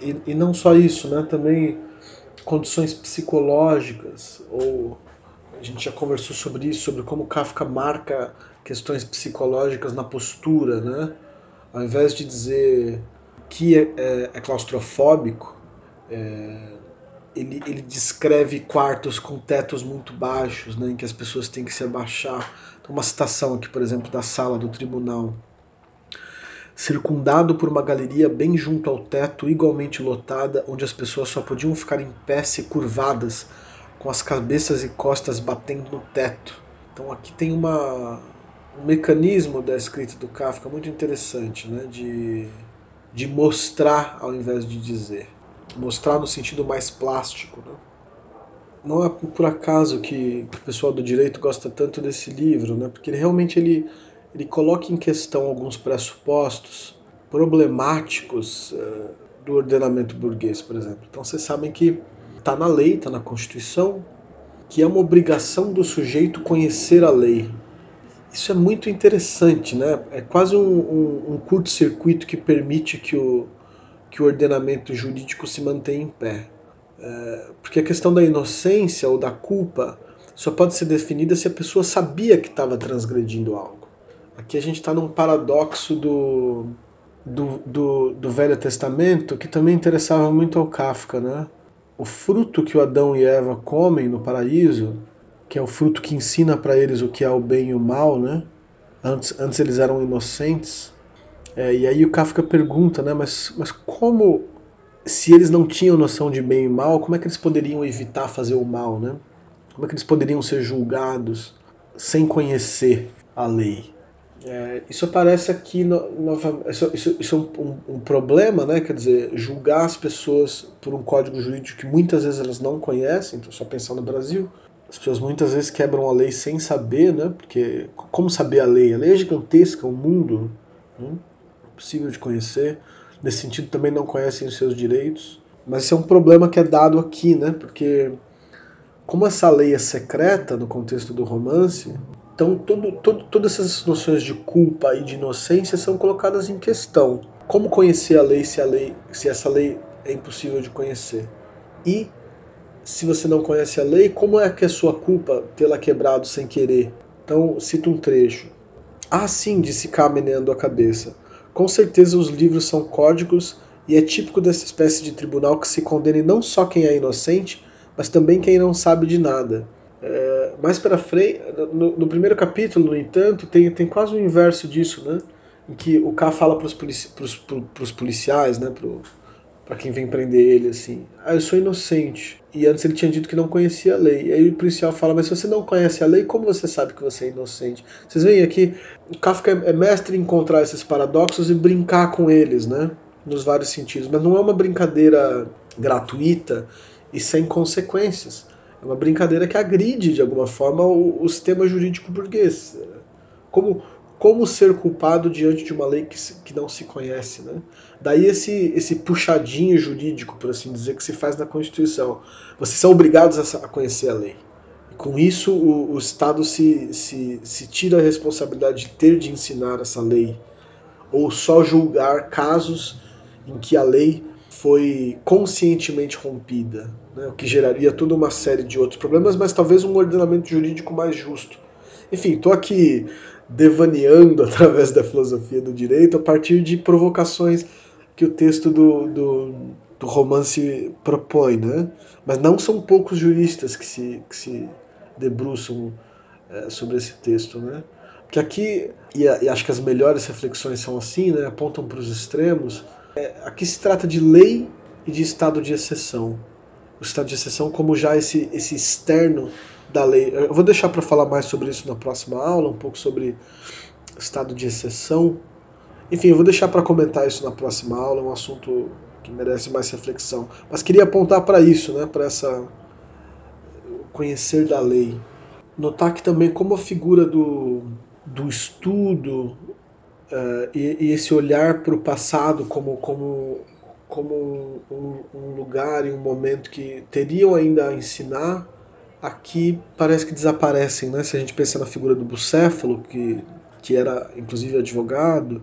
Speaker 1: E, e não só isso, né? Também condições psicológicas ou a gente já conversou sobre isso, sobre como Kafka marca questões psicológicas na postura, né? Ao invés de dizer que é, é, é claustrofóbico, é, ele, ele, descreve quartos com tetos muito baixos, né, em que as pessoas têm que se abaixar. Então, uma citação aqui, por exemplo, da sala do tribunal. Circundado por uma galeria bem junto ao teto, igualmente lotada, onde as pessoas só podiam ficar em pé se curvadas, com as cabeças e costas batendo no teto. Então aqui tem uma, um mecanismo da escrita do Kafka muito interessante, né? de, de mostrar ao invés de dizer. Mostrar no sentido mais plástico. Né? Não é por acaso que, o pessoal do direito gosta tanto desse livro, né? porque ele realmente ele, ele coloca em questão alguns pressupostos problemáticos uh, do ordenamento burguês, por exemplo. Então vocês sabem que está na lei, está na Constituição, que é uma obrigação do sujeito conhecer a lei. Isso é muito interessante, né? É quase um, um, um curto-circuito que permite que o, que o ordenamento jurídico se mantenha em pé. É, porque a questão da inocência ou da culpa só pode ser definida se a pessoa sabia que estava transgredindo algo. Aqui a gente está num paradoxo do, do, do, do Velho Testamento que também interessava muito ao Kafka, né? o fruto que o Adão e Eva comem no paraíso, que é o fruto que ensina para eles o que é o bem e o mal, né? Antes, antes eles eram inocentes. É, e aí o Kafka pergunta, né? Mas, mas como, se eles não tinham noção de bem e mal, como é que eles poderiam evitar fazer o mal, né? Como é que eles poderiam ser julgados sem conhecer a lei? É, isso aparece aqui, no, no, isso, isso, é um, um, problema, né? quer dizer, julgar as pessoas por um código jurídico que muitas vezes elas não conhecem, então só pensar no Brasil, as pessoas muitas vezes quebram a lei sem saber, né? porque como saber a lei? A lei é gigantesca, o mundo, né? Impossível de conhecer, nesse sentido também não conhecem os seus direitos, mas esse é um problema que é dado aqui, né? porque como essa lei é secreta no contexto do romance, então, todo, todo, todas essas noções de culpa e de inocência são colocadas em questão. Como conhecer a lei se, a lei, se essa lei é impossível de conhecer? E, se você não conhece a lei, como é que é sua culpa tê-la quebrado sem querer? Então, cito um trecho. Ah, sim, disse K meneando a cabeça. Com certeza os livros são códigos e é típico dessa espécie de tribunal que se condene não só quem é inocente, mas também quem não sabe de nada. É, mais para frente, no, no, primeiro capítulo, no entanto, tem, tem quase o inverso disso, né? Em que o K fala para os polici policiais, né? Para quem vem prender ele, assim: Ah, eu sou inocente. E antes ele tinha dito que não conhecia a lei. E aí o policial fala: Mas se você não conhece a lei, como você sabe que você é inocente? Vocês veem aqui, o Kafka é mestre em encontrar esses paradoxos e brincar com eles, né? Nos vários sentidos. Mas não é uma brincadeira gratuita e sem consequências. É uma brincadeira que agride, de alguma forma, o, o sistema jurídico burguês. Como, como ser culpado diante de uma lei que, se, que não se conhece. Né? Daí esse, esse puxadinho jurídico, por assim dizer, que se faz na Constituição. Vocês são obrigados a, a conhecer a lei. E com isso, o, o Estado se, se, se tira a responsabilidade de ter de ensinar essa lei, ou só julgar casos em que a lei foi conscientemente rompida, né, o que geraria toda uma série de outros problemas, mas talvez um ordenamento jurídico mais justo. Enfim, estou aqui devaneando *laughs* através da filosofia do direito a partir de provocações que o texto do, do, do romance propõe, né? Mas não são poucos juristas que se, que se debruçam é, sobre esse texto, né? Porque aqui, e, e, acho que as melhores reflexões são assim, né? Apontam para os extremos. É, aqui se trata de lei e de estado de exceção. O estado de exceção como já esse, esse externo da lei. Eu vou deixar para falar mais sobre isso na próxima aula, um pouco sobre estado de exceção. Enfim, eu vou deixar para comentar isso na próxima aula, é um assunto que merece mais reflexão. Mas queria apontar para isso, né, para essa conhecer da lei. Notar que também como a figura do, do estudo uh, e, e, esse olhar para o passado como, como, como um, um lugar e um momento que teriam ainda a ensinar, aqui parece que desaparecem, né? Se a gente pensa na figura do Bucéfalo, que, que era inclusive advogado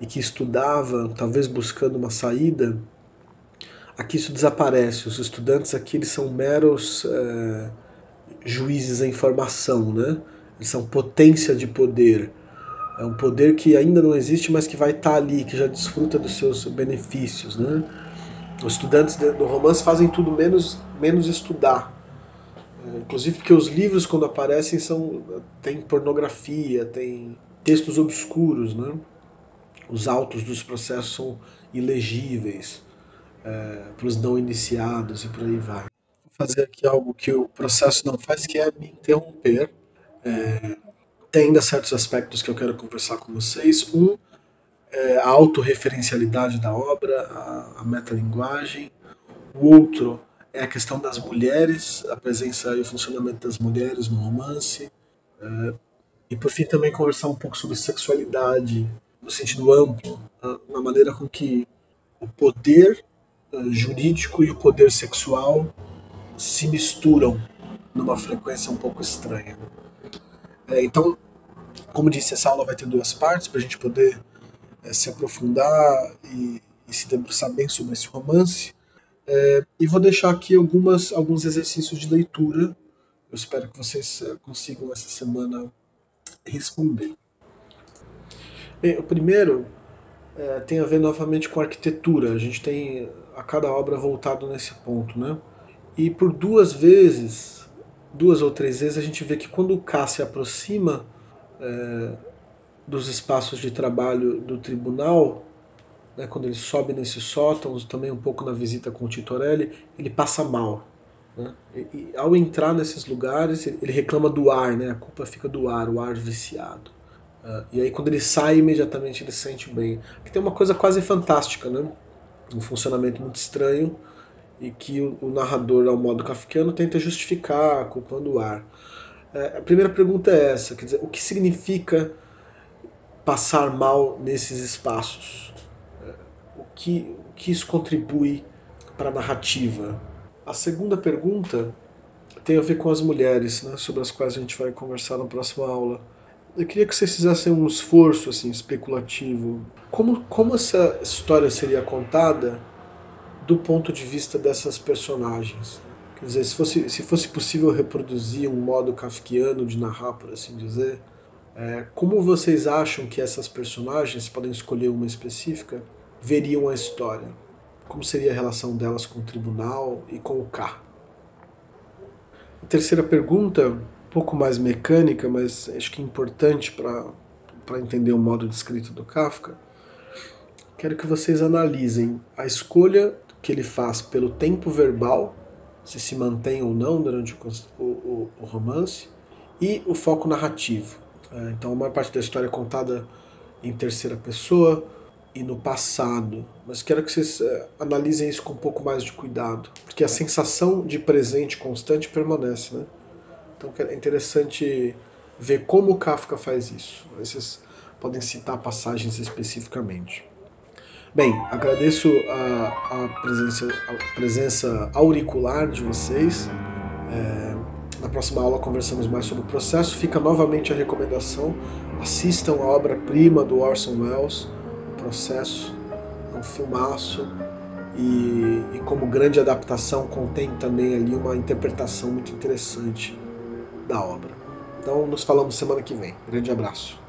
Speaker 1: e que estudava, talvez buscando uma saída, aqui isso desaparece. Os estudantes aqui eles são meros é, juízes em formação, né? Eles são potência de poder. É um poder que ainda não existe, mas que vai estar ali, que já desfruta dos seus benefícios, né? Os estudantes do romance fazem tudo menos, menos estudar inclusive porque os livros quando aparecem são tem pornografia, tem textos obscuros, né? Os autos dos processos são ilegíveis é, para os não iniciados e por aí vai. Vou fazer aqui algo que o processo não faz, que é me interromper. É, tem ainda certos aspectos que eu quero conversar com vocês. Um é a autorreferencialidade da obra, a, a metalinguagem. O outro é a questão das mulheres, a presença e o funcionamento das mulheres no romance. É, e por fim também conversar um pouco sobre sexualidade, no sentido amplo, na maneira com que o poder é, jurídico e o poder sexual se misturam numa frequência um pouco estranha. É, então, como disse, essa aula vai ter duas partes para a gente poder é, se aprofundar e, e se debruçar bem sobre esse romance. É, e vou deixar aqui algumas, alguns exercícios de leitura. Eu espero que vocês é, consigam essa semana responder. Bem, o primeiro é, tem a ver novamente com arquitetura. A gente tem a cada obra voltado nesse ponto, né? E por duas vezes, duas ou três vezes, a gente vê que quando o K se aproxima é, dos espaços de trabalho do tribunal, né, quando ele sobe nesse sótão, também um pouco na visita com o Titorelli, ele passa mal. Né? E, e, ao entrar nesses lugares, ele reclama do ar, né? a culpa fica do ar, o ar viciado. Uh, e aí quando ele sai, imediatamente ele se sente bem. Aqui tem uma coisa quase fantástica, né? um funcionamento muito estranho, e que o, o narrador, ao modo kafkiano, tenta justificar, culpando o ar. Uh, a primeira pergunta é essa, quer dizer, o que significa passar mal nesses espaços? Que, que isso contribui para a narrativa? A segunda pergunta tem a ver com as mulheres, né, sobre as quais a gente vai conversar na próxima aula. Eu queria que vocês fizessem um esforço assim especulativo. Como, como essa história seria contada do ponto de vista dessas personagens? Quer dizer, se fosse, se fosse possível reproduzir um modo kafkiano de narrar, por assim dizer, é, como vocês acham que essas personagens, podem escolher uma específica, veriam a história? Como seria a relação delas com o tribunal e com o K? A terceira pergunta, um pouco mais mecânica, mas acho que importante para entender o modo de escrita do Kafka. Quero que vocês analisem a escolha que ele faz pelo tempo verbal, se se mantém ou não durante o, o, o romance, e o foco narrativo. É, então, a maior parte da história é contada em terceira pessoa, e no passado, mas quero que vocês uh, analisem isso com um pouco mais de cuidado, porque a sensação de presente constante permanece, né? Então é interessante ver como Kafka faz isso. Vocês podem citar passagens especificamente. Bem, agradeço a, a, presença, a presença auricular de vocês. É, na próxima aula conversamos mais sobre o processo. Fica novamente a recomendação: assistam a obra-prima do Orson Welles processo, é um filmaço e, e, como grande adaptação contém também ali uma interpretação muito interessante da obra. Então nos falamos semana que vem. Grande abraço.